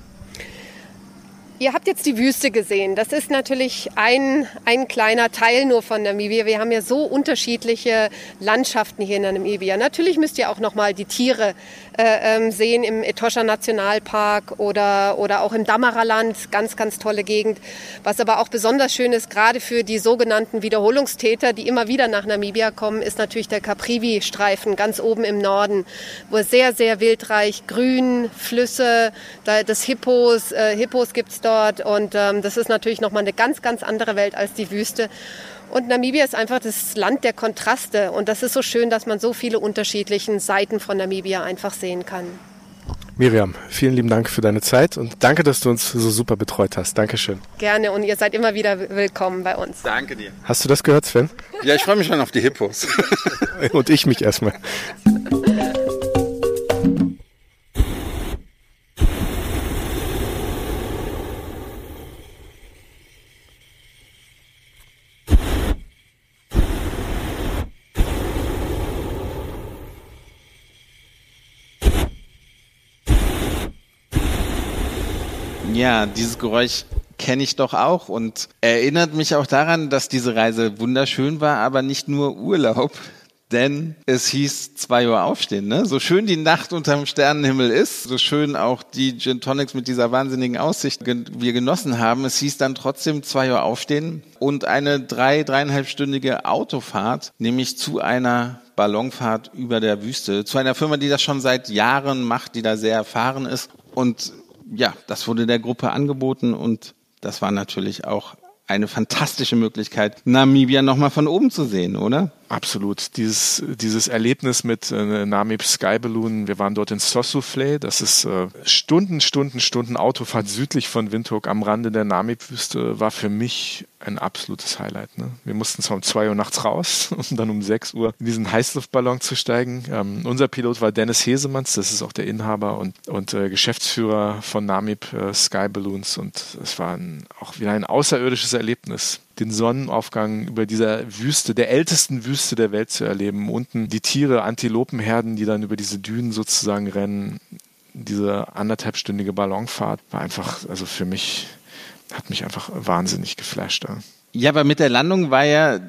Ihr habt jetzt die Wüste gesehen. Das ist natürlich ein, ein kleiner Teil nur von Namibia. Wir haben ja so unterschiedliche Landschaften hier in Namibia. Natürlich müsst ihr auch noch mal die Tiere äh, ähm, sehen im Etosha Nationalpark oder, oder auch im Damaraland. Ganz, ganz tolle Gegend. Was aber auch besonders schön ist, gerade für die sogenannten Wiederholungstäter, die immer wieder nach Namibia kommen, ist natürlich der Caprivi-Streifen ganz oben im Norden, wo sehr, sehr wildreich, grün, Flüsse, das Hippos, äh, Hippos gibt's dort und ähm, das ist natürlich nochmal eine ganz, ganz andere Welt als die Wüste. Und Namibia ist einfach das Land der Kontraste. Und das ist so schön, dass man so viele unterschiedliche Seiten von Namibia einfach sehen kann.
Miriam, vielen lieben Dank für deine Zeit und danke, dass du uns so super betreut hast. Dankeschön.
Gerne und ihr seid immer wieder willkommen bei uns.
Danke dir.
Hast du das gehört, Sven?
Ja, ich freue mich schon auf die Hippos. [LAUGHS]
und ich mich erstmal. [LAUGHS]
Ja, dieses Geräusch kenne ich doch auch und erinnert mich auch daran, dass diese Reise wunderschön war, aber nicht nur Urlaub. [LAUGHS] Denn es hieß zwei Uhr aufstehen, ne? So schön die Nacht unterm Sternenhimmel ist, so schön auch die Gin Tonics mit dieser wahnsinnigen Aussicht wir genossen haben. Es hieß dann trotzdem zwei Uhr aufstehen und eine drei, dreieinhalbstündige Autofahrt, nämlich zu einer Ballonfahrt über der Wüste, zu einer Firma, die das schon seit Jahren macht, die da sehr erfahren ist und ja, das wurde der Gruppe angeboten und das war natürlich auch eine fantastische Möglichkeit, Namibia nochmal von oben zu sehen, oder?
Absolut. Dieses, dieses Erlebnis mit äh, Namib Sky Balloon, wir waren dort in Sosufle, das ist äh, Stunden, Stunden, Stunden Autofahrt südlich von Windhoek am Rande der Namib-Wüste, war für mich ein absolutes Highlight. Ne? Wir mussten zwar um zwei Uhr nachts raus, [LAUGHS] um dann um sechs Uhr in diesen Heißluftballon zu steigen. Ähm, unser Pilot war Dennis Hesemanns, das ist auch der Inhaber und, und äh, Geschäftsführer von Namib äh, Sky Balloons und es war ein, auch wieder ein außerirdisches Erlebnis den Sonnenaufgang über dieser Wüste, der ältesten Wüste der Welt zu erleben. Unten die Tiere, Antilopenherden, die dann über diese Dünen sozusagen rennen. Diese anderthalbstündige Ballonfahrt war einfach, also für mich, hat mich einfach wahnsinnig geflasht. Ja.
Ja, aber mit der Landung war ja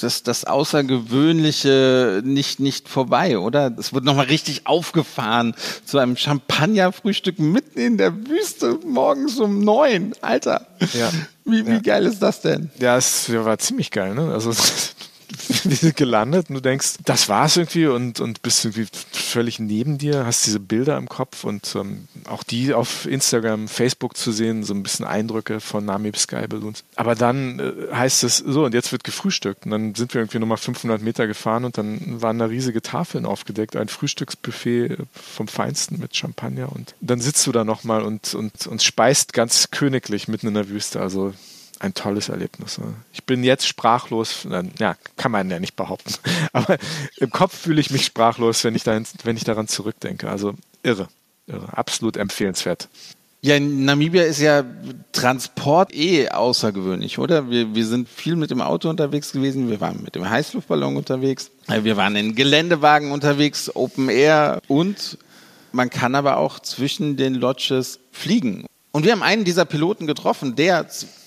das, das Außergewöhnliche nicht, nicht vorbei, oder? Es wurde nochmal richtig aufgefahren zu einem Champagnerfrühstück mitten in der Wüste morgens um neun. Alter. Ja. Wie, wie ja. geil ist das denn?
Ja, es war ziemlich geil, ne? Also [LAUGHS] [LAUGHS] gelandet und du denkst, das war's irgendwie und, und bist irgendwie völlig neben dir, hast diese Bilder im Kopf und ähm, auch die auf Instagram, Facebook zu sehen, so ein bisschen Eindrücke von Namib Sky Balloons. Aber dann äh, heißt es so, und jetzt wird gefrühstückt. Und dann sind wir irgendwie nochmal 500 Meter gefahren und dann waren da riesige Tafeln aufgedeckt, ein Frühstücksbuffet vom Feinsten mit Champagner und dann sitzt du da nochmal und, und, und speist ganz königlich mitten in der Wüste. Also ein tolles Erlebnis. Ich bin jetzt sprachlos, ja, kann man ja nicht behaupten, [LAUGHS] aber im Kopf fühle ich mich sprachlos, wenn ich, dahin, wenn ich daran zurückdenke. Also irre, irre, absolut empfehlenswert.
Ja, in Namibia ist ja Transport eh außergewöhnlich, oder? Wir, wir sind viel mit dem Auto unterwegs gewesen, wir waren mit dem Heißluftballon unterwegs, wir waren in Geländewagen unterwegs, Open Air und man kann aber auch zwischen den Lodges fliegen. Und wir haben einen dieser Piloten getroffen, der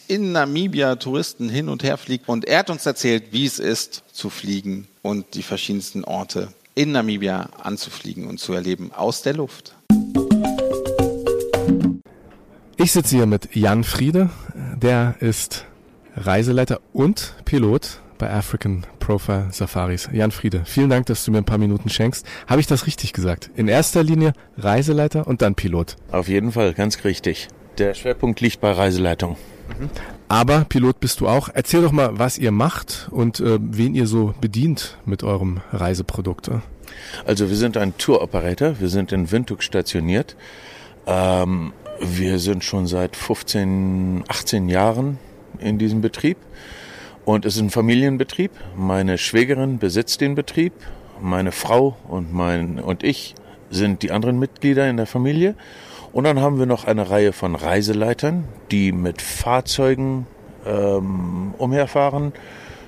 in Namibia Touristen hin und her fliegt. Und er hat uns erzählt, wie es ist, zu fliegen und die verschiedensten Orte in Namibia anzufliegen und zu erleben aus der Luft.
Ich sitze hier mit Jan Friede, der ist Reiseleiter und Pilot bei African Profile Safaris. Jan Friede, vielen Dank, dass du mir ein paar Minuten schenkst. Habe ich das richtig gesagt? In erster Linie Reiseleiter und dann Pilot.
Auf jeden Fall, ganz richtig. Der Schwerpunkt liegt bei Reiseleitung.
Aber Pilot bist du auch. Erzähl doch mal, was ihr macht und äh, wen ihr so bedient mit eurem Reiseprodukt.
Also wir sind ein Tour-Operator. Wir sind in Windhoek stationiert. Ähm, wir sind schon seit 15, 18 Jahren in diesem Betrieb. Und es ist ein Familienbetrieb. Meine Schwägerin besitzt den Betrieb. Meine Frau und, mein, und ich sind die anderen Mitglieder in der Familie. Und dann haben wir noch eine Reihe von Reiseleitern, die mit Fahrzeugen ähm, umherfahren,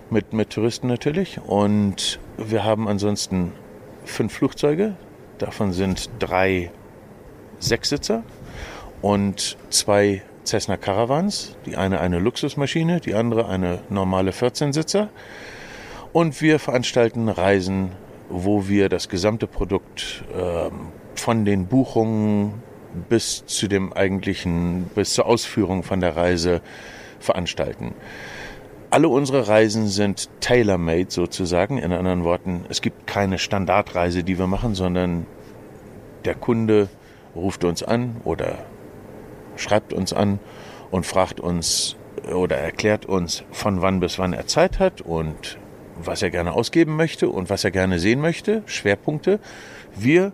mit, mit Touristen natürlich. Und wir haben ansonsten fünf Flugzeuge. Davon sind drei Sechssitzer und zwei Cessna Caravans. Die eine eine Luxusmaschine, die andere eine normale 14-Sitzer. Und wir veranstalten Reisen, wo wir das gesamte Produkt ähm, von den Buchungen bis zu dem eigentlichen, bis zur Ausführung von der Reise veranstalten. Alle unsere Reisen sind tailor-made sozusagen. In anderen Worten, es gibt keine Standardreise, die wir machen, sondern der Kunde ruft uns an oder schreibt uns an und fragt uns oder erklärt uns, von wann bis wann er Zeit hat und was er gerne ausgeben möchte und was er gerne sehen möchte, Schwerpunkte. Wir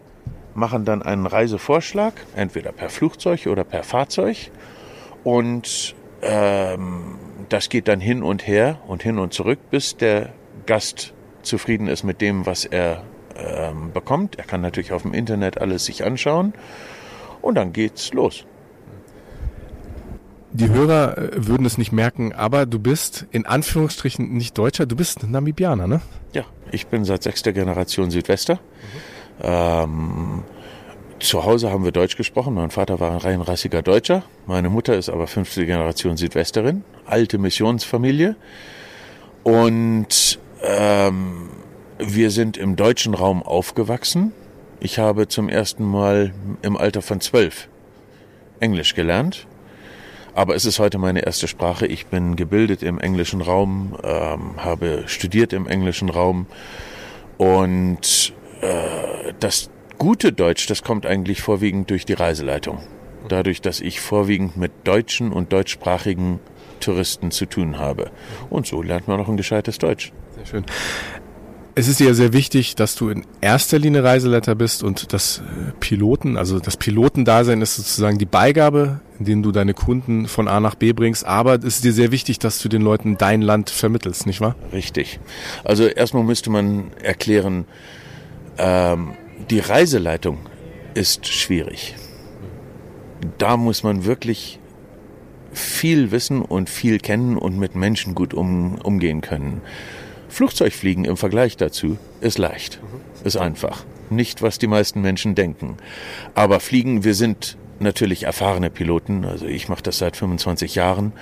machen dann einen Reisevorschlag, entweder per Flugzeug oder per Fahrzeug. Und ähm, das geht dann hin und her und hin und zurück, bis der Gast zufrieden ist mit dem, was er ähm, bekommt. Er kann natürlich auf dem Internet alles sich anschauen und dann geht's los.
Die Hörer äh, würden es nicht merken, aber du bist in Anführungsstrichen nicht Deutscher, du bist Namibianer, ne?
Ja, ich bin seit sechster Generation Südwester. Mhm. Ähm, zu Hause haben wir Deutsch gesprochen. Mein Vater war ein rein rassiger Deutscher. Meine Mutter ist aber fünfte Generation Südwesterin, alte Missionsfamilie. Und ähm, wir sind im deutschen Raum aufgewachsen. Ich habe zum ersten Mal im Alter von zwölf Englisch gelernt. Aber es ist heute meine erste Sprache. Ich bin gebildet im englischen Raum, ähm, habe studiert im englischen Raum und äh, das gute Deutsch, das kommt eigentlich vorwiegend durch die Reiseleitung. Dadurch, dass ich vorwiegend mit deutschen und deutschsprachigen Touristen zu tun habe. Und so lernt man auch ein gescheites Deutsch.
Sehr schön. Es ist ja sehr wichtig, dass du in erster Linie Reiseleiter bist und das äh, Piloten, also das Pilotendasein ist sozusagen die Beigabe, indem du deine Kunden von A nach B bringst. Aber es ist dir sehr wichtig, dass du den Leuten dein Land vermittelst, nicht wahr?
Richtig. Also erstmal müsste man erklären, ähm, die Reiseleitung ist schwierig. Da muss man wirklich viel wissen und viel kennen und mit Menschen gut um, umgehen können. Flugzeugfliegen im Vergleich dazu ist leicht, ist einfach. Nicht, was die meisten Menschen denken. Aber Fliegen, wir sind natürlich erfahrene Piloten. Also ich mache das seit 25 Jahren.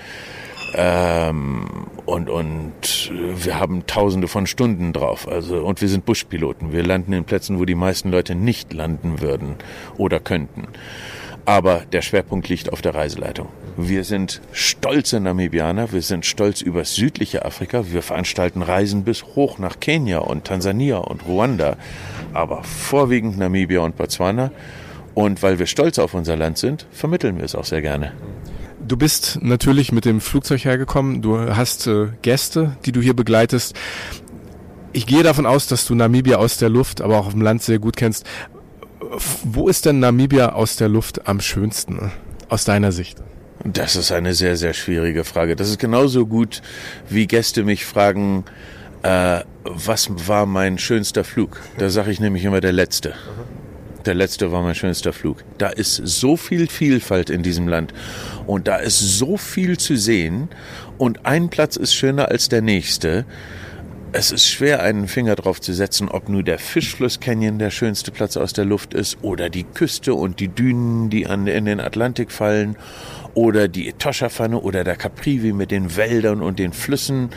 Ähm, und, und wir haben tausende von Stunden drauf. Also, und wir sind Buschpiloten. Wir landen in Plätzen, wo die meisten Leute nicht landen würden oder könnten. Aber der Schwerpunkt liegt auf der Reiseleitung. Wir sind stolze Namibianer, wir sind stolz über südliche Afrika. Wir veranstalten Reisen bis hoch nach Kenia und Tansania und Ruanda, aber vorwiegend Namibia und Botswana. Und weil wir stolz auf unser Land sind, vermitteln wir es auch sehr gerne.
Du bist natürlich mit dem Flugzeug hergekommen. Du hast äh, Gäste, die du hier begleitest. Ich gehe davon aus, dass du Namibia aus der Luft, aber auch im Land sehr gut kennst. Wo ist denn Namibia aus der Luft am schönsten, aus deiner Sicht?
Das ist eine sehr, sehr schwierige Frage. Das ist genauso gut, wie Gäste mich fragen, äh, was war mein schönster Flug? Da sage ich nämlich immer der letzte. Der letzte war mein schönster Flug. Da ist so viel Vielfalt in diesem Land und da ist so viel zu sehen und ein Platz ist schöner als der nächste. Es ist schwer, einen Finger drauf zu setzen, ob nur der Fischfluss Canyon der schönste Platz aus der Luft ist oder die Küste und die Dünen, die an, in den Atlantik fallen oder die Etosha-Pfanne oder der Caprivi mit den Wäldern und den Flüssen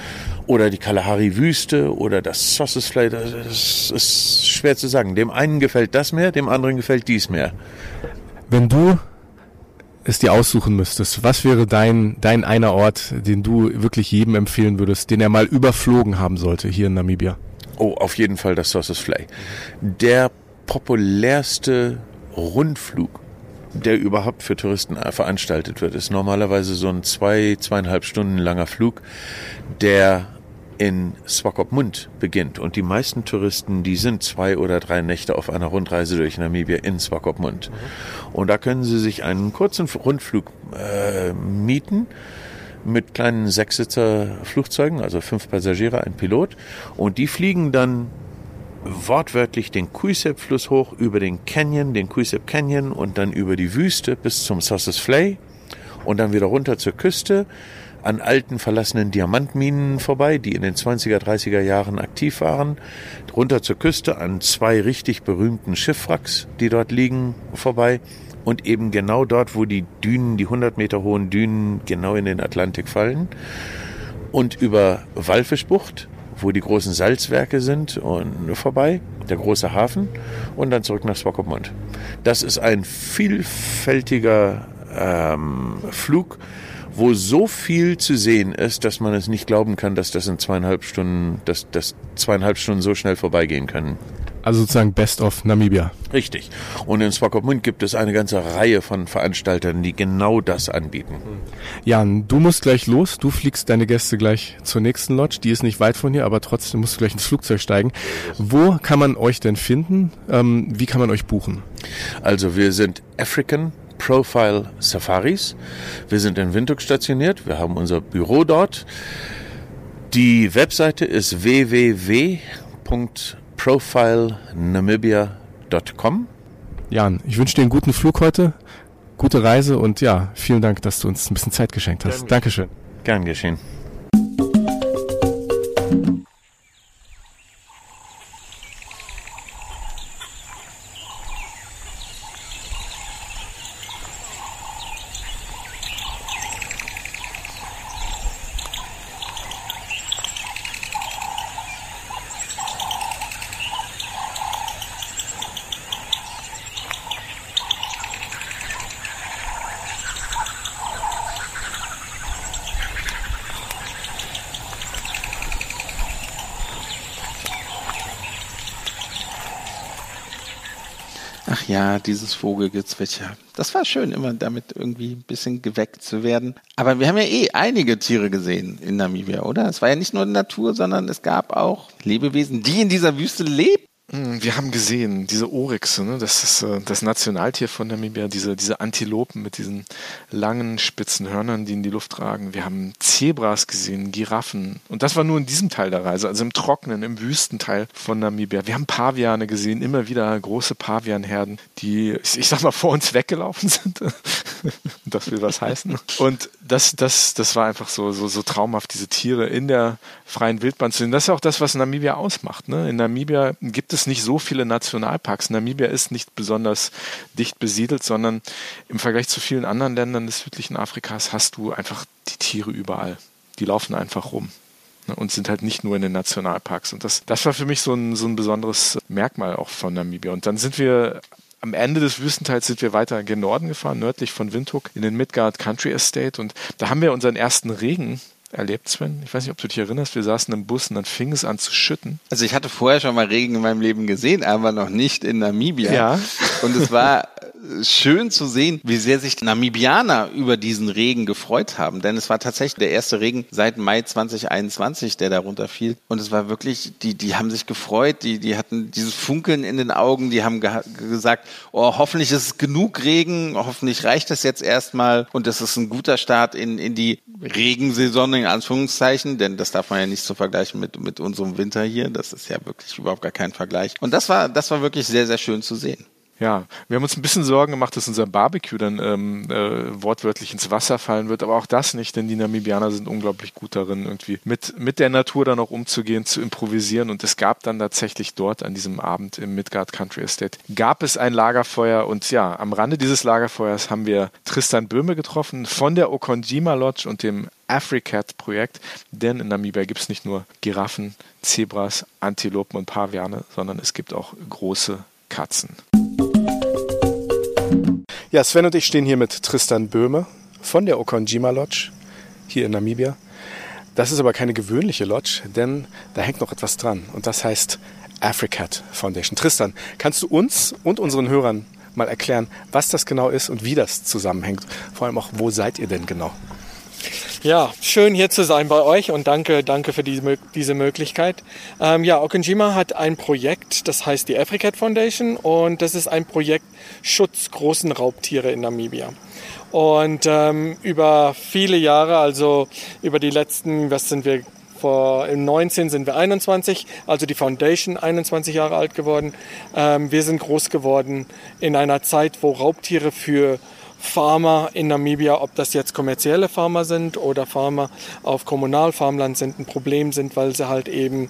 oder die Kalahari-Wüste oder das Sausage Das ist schwer zu sagen. Dem einen gefällt das mehr, dem anderen gefällt dies mehr.
Wenn du es dir aussuchen müsstest, was wäre dein, dein einer Ort, den du wirklich jedem empfehlen würdest, den er mal überflogen haben sollte hier in Namibia?
Oh, auf jeden Fall das Sources Fly. Der populärste Rundflug der überhaupt für Touristen veranstaltet wird, ist normalerweise so ein zwei, zweieinhalb Stunden langer Flug, der in Swakopmund beginnt. Und die meisten Touristen, die sind zwei oder drei Nächte auf einer Rundreise durch Namibia in Swakopmund. Mhm. Und da können sie sich einen kurzen Rundflug äh, mieten mit kleinen Sechssitzer Flugzeugen, also fünf Passagiere, ein Pilot. Und die fliegen dann wortwörtlich den Kuisep-Fluss hoch über den Canyon, den Kuisep Canyon und dann über die Wüste bis zum Sossus Flay und dann wieder runter zur Küste an alten verlassenen Diamantminen vorbei, die in den 20er, 30er Jahren aktiv waren, runter zur Küste an zwei richtig berühmten Schiffwracks, die dort liegen, vorbei und eben genau dort, wo die Dünen, die 100 Meter hohen Dünen genau in den Atlantik fallen und über Walfischbucht wo die großen Salzwerke sind und vorbei, der große Hafen und dann zurück nach Swakopmund. Das ist ein vielfältiger ähm, Flug, wo so viel zu sehen ist, dass man es nicht glauben kann, dass das in zweieinhalb Stunden, dass, dass zweieinhalb Stunden so schnell vorbeigehen können.
Also sozusagen Best of Namibia.
Richtig. Und in Swakopmund gibt es eine ganze Reihe von Veranstaltern, die genau das anbieten.
Jan, du musst gleich los. Du fliegst deine Gäste gleich zur nächsten Lodge. Die ist nicht weit von hier, aber trotzdem musst du gleich ins Flugzeug steigen. Wo kann man euch denn finden? Ähm, wie kann man euch buchen?
Also wir sind African Profile Safaris. Wir sind in Windhoek stationiert. Wir haben unser Büro dort. Die Webseite ist www profilenamibia.com.
Jan, ich wünsche dir einen guten Flug heute, gute Reise und ja, vielen Dank, dass du uns ein bisschen Zeit geschenkt hast. Gern Dankeschön.
Gern geschehen.
Ach dieses Vogelgezwitscher. Das war schön, immer damit irgendwie ein bisschen geweckt zu werden. Aber wir haben ja eh einige Tiere gesehen in Namibia, oder? Es war ja nicht nur Natur, sondern es gab auch Lebewesen, die in dieser Wüste lebten.
Hm, wir haben gesehen, diese Oryxe, ne? das ist äh, das Nationaltier von Namibia, diese, diese Antilopen mit diesen langen, spitzen Hörnern, die in die Luft ragen. Wir haben Zebras gesehen, Giraffen. Und das war nur in diesem Teil der Reise, also im trockenen, im Wüstenteil von Namibia. Wir haben Paviane gesehen, immer wieder große Pavianherden, die, ich sag mal, vor uns weggelaufen [LAUGHS] sind. das will was heißen. Und das, das, das war einfach so, so, so traumhaft, diese Tiere in der freien Wildbahn zu sehen. Das ist auch das, was Namibia ausmacht. Ne? In Namibia gibt es es nicht so viele Nationalparks. Namibia ist nicht besonders dicht besiedelt, sondern im Vergleich zu vielen anderen Ländern des südlichen Afrikas hast du einfach die Tiere überall. Die laufen einfach rum ne, und sind halt nicht nur in den Nationalparks. Und das, das war für mich so ein, so ein besonderes Merkmal auch von Namibia. Und dann sind wir am Ende des Wüstenteils sind wir weiter gen Norden gefahren, nördlich von Windhoek in den Midgard Country Estate und da haben wir unseren ersten Regen erlebt, Sven? Ich weiß nicht, ob du dich erinnerst, wir saßen im Bus und dann fing es an zu schütten.
Also ich hatte vorher schon mal Regen in meinem Leben gesehen, aber noch nicht in Namibia.
Ja.
Und es war schön zu sehen, wie sehr sich Namibianer über diesen Regen gefreut haben. Denn es war tatsächlich der erste Regen seit Mai 2021, der darunter fiel. Und es war wirklich, die, die haben sich gefreut, die, die hatten dieses Funkeln in den Augen, die haben ge gesagt, oh, hoffentlich ist es genug Regen, hoffentlich reicht es jetzt erstmal und das ist ein guter Start in, in die Regensaison in Anführungszeichen, denn das darf man ja nicht so vergleichen mit, mit unserem Winter hier. Das ist ja wirklich überhaupt gar kein Vergleich. Und das war, das war wirklich sehr, sehr schön zu sehen.
Ja, wir haben uns ein bisschen Sorgen gemacht, dass unser Barbecue dann ähm, äh, wortwörtlich ins Wasser fallen wird, aber auch das nicht, denn die Namibianer sind unglaublich gut darin, irgendwie mit, mit der Natur dann auch umzugehen, zu improvisieren. Und es gab dann tatsächlich dort an diesem Abend im Midgard Country Estate, gab es ein Lagerfeuer und ja, am Rande dieses Lagerfeuers haben wir Tristan Böhme getroffen von der Okonjima Lodge und dem Africat-Projekt, denn in Namibia gibt es nicht nur Giraffen, Zebras, Antilopen und Paviane, sondern es gibt auch große Katzen. Ja, Sven und ich stehen hier mit Tristan Böhme von der Okonjima Lodge hier in Namibia. Das ist aber keine gewöhnliche Lodge, denn da hängt noch etwas dran und das heißt Africat Foundation. Tristan, kannst du uns und unseren Hörern mal erklären, was das genau ist und wie das zusammenhängt? Vor allem auch, wo seid ihr denn genau?
Ja, schön hier zu sein bei euch und danke, danke für diese, diese Möglichkeit. Ähm, ja, Okonjima hat ein Projekt, das heißt die Africat Foundation und das ist ein Projekt Schutz großen Raubtiere in Namibia. Und ähm, über viele Jahre, also über die letzten, was sind wir, vor, im 19 sind wir 21, also die Foundation 21 Jahre alt geworden. Ähm, wir sind groß geworden in einer Zeit, wo Raubtiere für Farmer in Namibia, ob das jetzt kommerzielle Farmer sind oder Farmer auf Kommunalfarmland sind, ein Problem sind, weil sie halt eben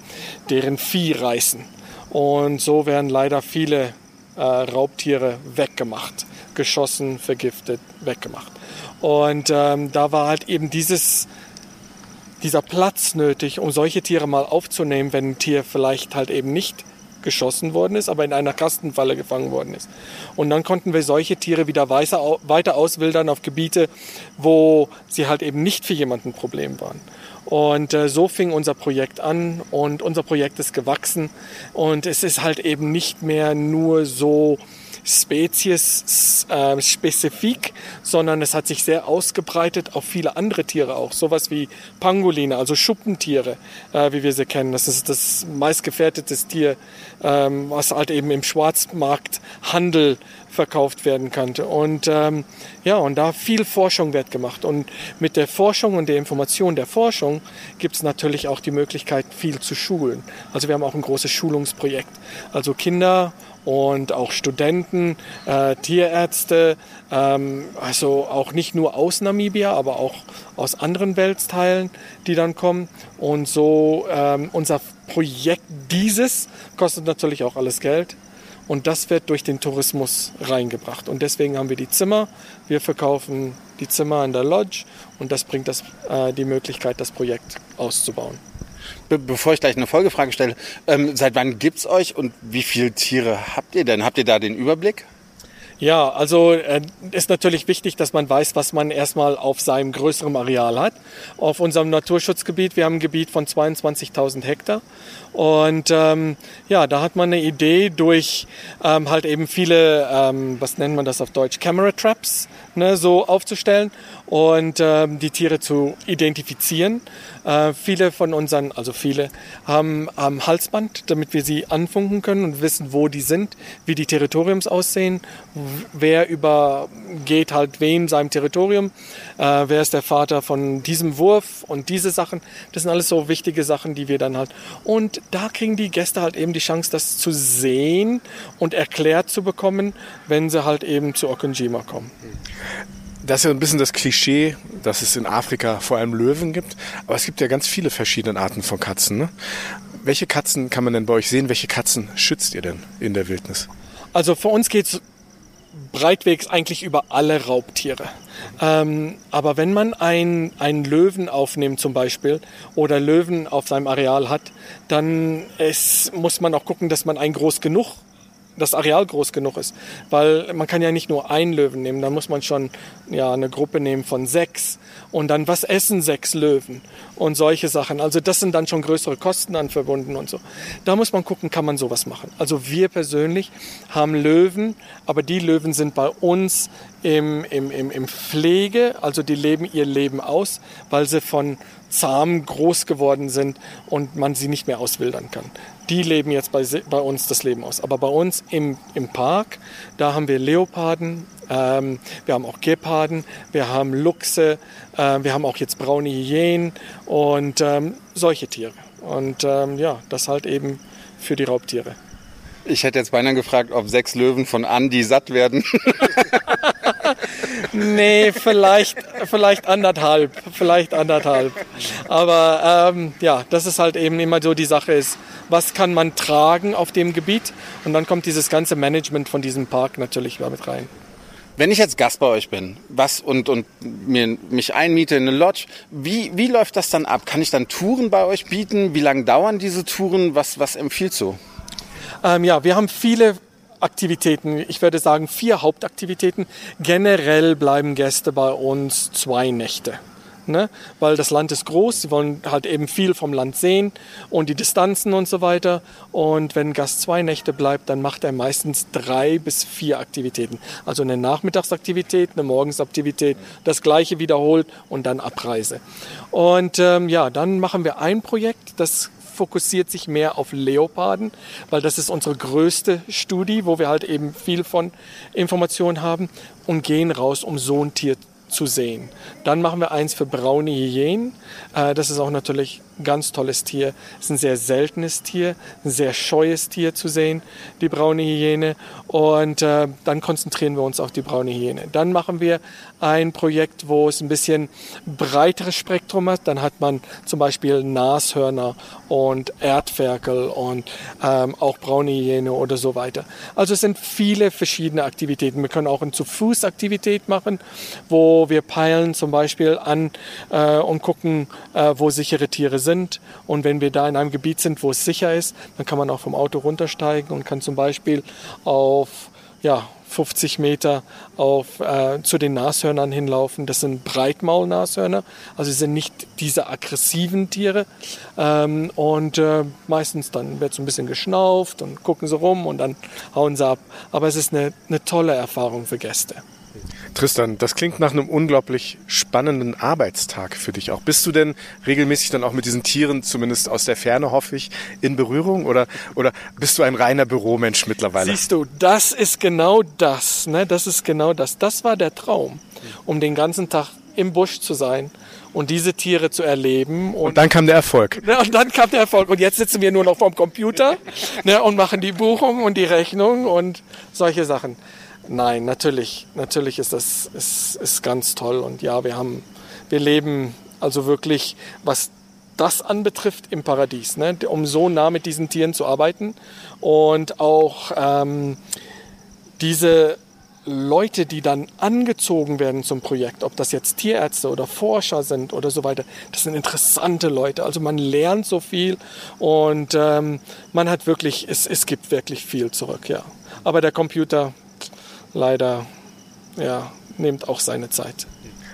deren Vieh reißen. Und so werden leider viele äh, Raubtiere weggemacht, geschossen, vergiftet, weggemacht. Und ähm, da war halt eben dieses, dieser Platz nötig, um solche Tiere mal aufzunehmen, wenn ein Tier vielleicht halt eben nicht geschossen worden ist, aber in einer Kastenfalle gefangen worden ist. Und dann konnten wir solche Tiere wieder weiter auswildern auf Gebiete, wo sie halt eben nicht für jemanden ein Problem waren. Und äh, so fing unser Projekt an und unser Projekt ist gewachsen und es ist halt eben nicht mehr nur so Spezies äh, spezifik, sondern es hat sich sehr ausgebreitet auf viele andere Tiere auch. Sowas wie Pangoline, also Schuppentiere, äh, wie wir sie kennen. Das ist das meistgefährdete Tier, ähm, was halt eben im Schwarzmarkthandel verkauft werden könnte. Und ähm, ja, und da viel Forschung wird gemacht. Und mit der Forschung und der Information der Forschung gibt es natürlich auch die Möglichkeit, viel zu schulen. Also wir haben auch ein großes Schulungsprojekt. Also Kinder und auch Studenten, äh, Tierärzte, ähm, also auch nicht nur aus Namibia, aber auch aus anderen Weltteilen, die dann kommen. Und so ähm, unser Projekt dieses kostet natürlich auch alles Geld. Und das wird durch den Tourismus reingebracht. Und deswegen haben wir die Zimmer. Wir verkaufen die Zimmer in der Lodge und das bringt das, äh, die Möglichkeit, das Projekt auszubauen.
Be bevor ich gleich eine Folgefrage stelle, ähm, seit wann gibt es euch und wie viele Tiere habt ihr denn? Habt ihr da den Überblick?
Ja, also äh, ist natürlich wichtig, dass man weiß, was man erstmal auf seinem größeren Areal hat. Auf unserem Naturschutzgebiet, wir haben ein Gebiet von 22.000 Hektar. Und ähm, ja, da hat man eine Idee durch ähm, halt eben viele, ähm, was nennt man das auf Deutsch, Camera Traps, ne, so aufzustellen und ähm, die Tiere zu identifizieren. Äh, viele von unseren, also viele, haben, haben Halsband, damit wir sie anfunken können und wissen, wo die sind, wie die Territoriums aussehen, wer übergeht halt wem seinem Territorium, äh, wer ist der Vater von diesem Wurf und diese Sachen. Das sind alles so wichtige Sachen, die wir dann halt. Und da kriegen die Gäste halt eben die Chance, das zu sehen und erklärt zu bekommen, wenn sie halt eben zu Okonjima kommen
das ist ja ein bisschen das Klischee, dass es in Afrika vor allem Löwen gibt. Aber es gibt ja ganz viele verschiedene Arten von Katzen. Ne? Welche Katzen kann man denn bei euch sehen? Welche Katzen schützt ihr denn in der Wildnis?
Also für uns geht es breitwegs eigentlich über alle Raubtiere. Ähm, aber wenn man einen Löwen aufnimmt zum Beispiel oder Löwen auf seinem Areal hat, dann ist, muss man auch gucken, dass man einen groß genug das Areal groß genug ist. Weil man kann ja nicht nur einen Löwen nehmen, da muss man schon ja, eine Gruppe nehmen von sechs. Und dann, was essen sechs Löwen? Und solche Sachen. Also das sind dann schon größere Kosten dann verbunden und so. Da muss man gucken, kann man sowas machen. Also wir persönlich haben Löwen, aber die Löwen sind bei uns im, im, im, im Pflege, also die leben ihr Leben aus, weil sie von zahm groß geworden sind und man sie nicht mehr auswildern kann. Die leben jetzt bei, bei uns das Leben aus. Aber bei uns im, im Park, da haben wir Leoparden, ähm, wir haben auch Geparden, wir haben Luchse, äh, wir haben auch jetzt braune Hyänen und ähm, solche Tiere. Und ähm, ja, das halt eben für die Raubtiere.
Ich hätte jetzt beinahe gefragt, ob sechs Löwen von Andi satt werden. [LAUGHS]
nee, vielleicht, vielleicht anderthalb, vielleicht anderthalb. Aber ähm, ja, das ist halt eben immer so die Sache ist, was kann man tragen auf dem Gebiet? Und dann kommt dieses ganze Management von diesem Park natürlich mit rein.
Wenn ich jetzt Gast bei euch bin was und, und mir, mich einmiete in eine Lodge, wie, wie läuft das dann ab? Kann ich dann Touren bei euch bieten? Wie lange dauern diese Touren? Was, was empfiehlst du?
Ähm, ja, wir haben viele Aktivitäten. Ich würde sagen vier Hauptaktivitäten. Generell bleiben Gäste bei uns zwei Nächte. Ne? Weil das Land ist groß, sie wollen halt eben viel vom Land sehen und die Distanzen und so weiter. Und wenn ein Gast zwei Nächte bleibt, dann macht er meistens drei bis vier Aktivitäten. Also eine Nachmittagsaktivität, eine Morgensaktivität, das gleiche wiederholt und dann Abreise. Und ähm, ja, dann machen wir ein Projekt, das fokussiert sich mehr auf Leoparden, weil das ist unsere größte Studie, wo wir halt eben viel von Informationen haben und gehen raus, um so ein Tier zu sehen. Dann machen wir eins für braune Hyänen. Äh, das ist auch natürlich ganz tolles Tier. Es ist ein sehr seltenes Tier, ein sehr scheues Tier zu sehen, die braune Hyäne. Und äh, dann konzentrieren wir uns auf die braune Hyäne. Dann machen wir ein Projekt, wo es ein bisschen breiteres Spektrum hat. Dann hat man zum Beispiel Nashörner und Erdferkel und ähm, auch braune Hyäne oder so weiter. Also es sind viele verschiedene Aktivitäten. Wir können auch eine Zu-Fuß-Aktivität machen, wo wir peilen zum Beispiel an äh, und gucken, äh, wo sichere Tiere sind. Und wenn wir da in einem Gebiet sind, wo es sicher ist, dann kann man auch vom Auto runtersteigen und kann zum Beispiel auf ja, 50 Meter auf, äh, zu den Nashörnern hinlaufen. Das sind Breitmaulnashörner, also sie sind nicht diese aggressiven Tiere. Ähm, und äh, meistens dann wird so ein bisschen geschnauft und gucken sie rum und dann hauen sie ab. Aber es ist eine, eine tolle Erfahrung für Gäste.
Tristan, das klingt nach einem unglaublich spannenden Arbeitstag für dich auch. Bist du denn regelmäßig dann auch mit diesen Tieren, zumindest aus der Ferne hoffe ich, in Berührung oder, oder bist du ein reiner Büromensch mittlerweile?
Siehst du, das ist genau das. Ne? Das ist genau das. Das war der Traum, um den ganzen Tag im Busch zu sein und diese Tiere zu erleben.
Und, und dann kam der Erfolg.
Ne, und dann kam der Erfolg. Und jetzt sitzen wir nur noch vorm Computer ne, und machen die Buchung und die Rechnung und solche Sachen. Nein, natürlich, natürlich ist das ist, ist ganz toll und ja, wir haben, wir leben also wirklich, was das anbetrifft, im Paradies, ne? um so nah mit diesen Tieren zu arbeiten und auch ähm, diese Leute, die dann angezogen werden zum Projekt, ob das jetzt Tierärzte oder Forscher sind oder so weiter, das sind interessante Leute. Also man lernt so viel und ähm, man hat wirklich, es, es gibt wirklich viel zurück, ja. Aber der Computer, leider ja, nimmt auch seine Zeit.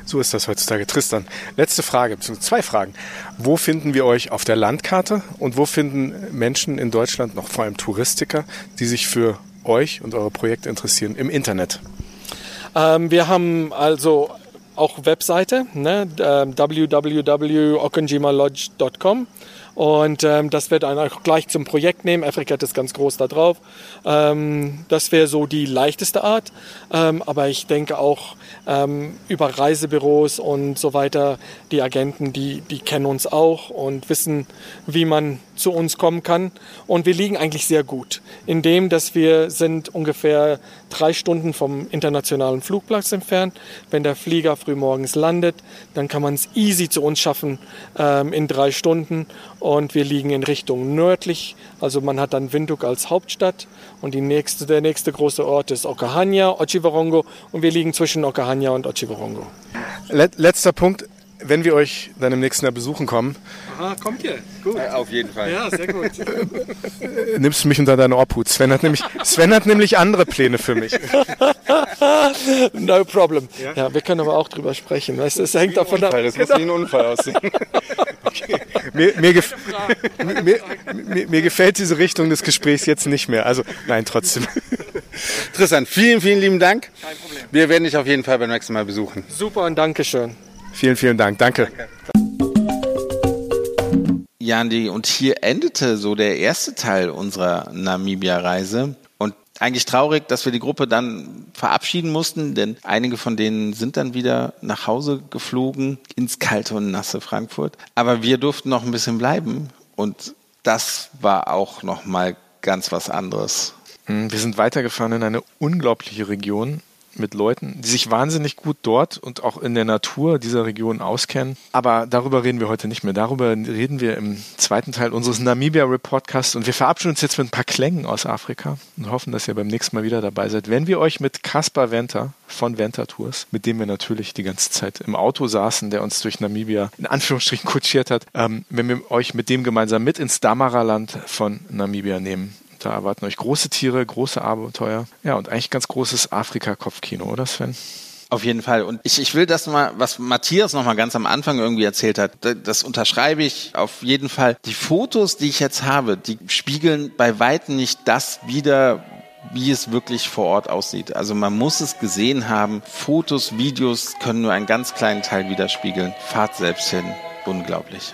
So ist das heutzutage. Tristan, letzte Frage, beziehungsweise zwei Fragen. Wo finden wir euch auf der Landkarte und wo finden Menschen in Deutschland, noch vor allem Touristiker, die sich für euch und eure Projekte interessieren im Internet?
Ähm, wir haben also auch Webseite, ne, www.okonjimalodge.com und ähm, das wird dann auch gleich zum Projekt nehmen. Afrika ist ganz groß da drauf. Ähm, das wäre so die leichteste Art. Ähm, aber ich denke auch ähm, über Reisebüros und so weiter, die Agenten, die, die kennen uns auch und wissen, wie man zu uns kommen kann. Und wir liegen eigentlich sehr gut, indem dass wir sind ungefähr drei Stunden vom internationalen Flugplatz entfernt. Wenn der Flieger frühmorgens landet, dann kann man es easy zu uns schaffen ähm, in drei Stunden und wir liegen in Richtung nördlich. Also man hat dann Windhoek als Hauptstadt und nächste, der nächste große Ort ist Okahanya, Ochiwarongo und wir liegen zwischen Okahanya und Ochiwarongo.
Letzter Punkt. Wenn wir euch dann im nächsten Jahr besuchen kommen,
Aha, kommt ihr. Gut.
Ja, auf jeden Fall.
Ja, sehr gut.
nimmst du mich unter deine Obhut. Sven hat nämlich, [LAUGHS] Sven hat nämlich andere Pläne für mich. [LAUGHS]
no problem. Ja? ja, wir können aber auch drüber sprechen. Weißt, du, es hängt davon ab.
Das muss wie ein Unfall aussehen. [LAUGHS] Mir, mir, gef mir, mir, mir gefällt diese Richtung des Gesprächs jetzt nicht mehr. Also nein, trotzdem.
Tristan, vielen, vielen lieben Dank. Kein Problem. Wir werden dich auf jeden Fall beim nächsten Mal besuchen.
Super und Dankeschön.
Vielen, vielen Dank. Danke. Danke.
Jandi, und hier endete so der erste Teil unserer Namibia-Reise. Und eigentlich traurig, dass wir die Gruppe dann verabschieden mussten, denn einige von denen sind dann wieder nach Hause geflogen ins kalte und nasse Frankfurt. Aber wir durften noch ein bisschen bleiben und das war auch noch mal ganz was anderes.
Hm, wir sind weitergefahren in eine unglaubliche Region mit Leuten, die sich wahnsinnig gut dort und auch in der Natur dieser Region auskennen. Aber darüber reden wir heute nicht mehr. Darüber reden wir im zweiten Teil unseres Namibia Reportcasts. Und wir verabschieden uns jetzt mit ein paar Klängen aus Afrika und hoffen, dass ihr beim nächsten Mal wieder dabei seid. Wenn wir euch mit Caspar Venter von Venter Tours, mit dem wir natürlich die ganze Zeit im Auto saßen, der uns durch Namibia in Anführungsstrichen kutschiert hat, ähm, wenn wir euch mit dem gemeinsam mit ins Damara-Land von Namibia nehmen. Da erwarten euch große Tiere, große Abenteuer. Ja, und eigentlich ganz großes Afrika-Kopfkino, oder Sven?
Auf jeden Fall. Und ich, ich will das mal, was Matthias noch mal ganz am Anfang irgendwie erzählt hat, das unterschreibe ich auf jeden Fall. Die Fotos, die ich jetzt habe, die spiegeln bei weitem nicht das wider, wie es wirklich vor Ort aussieht. Also man muss es gesehen haben. Fotos, Videos können nur einen ganz kleinen Teil widerspiegeln. Fahrt selbst hin. Unglaublich.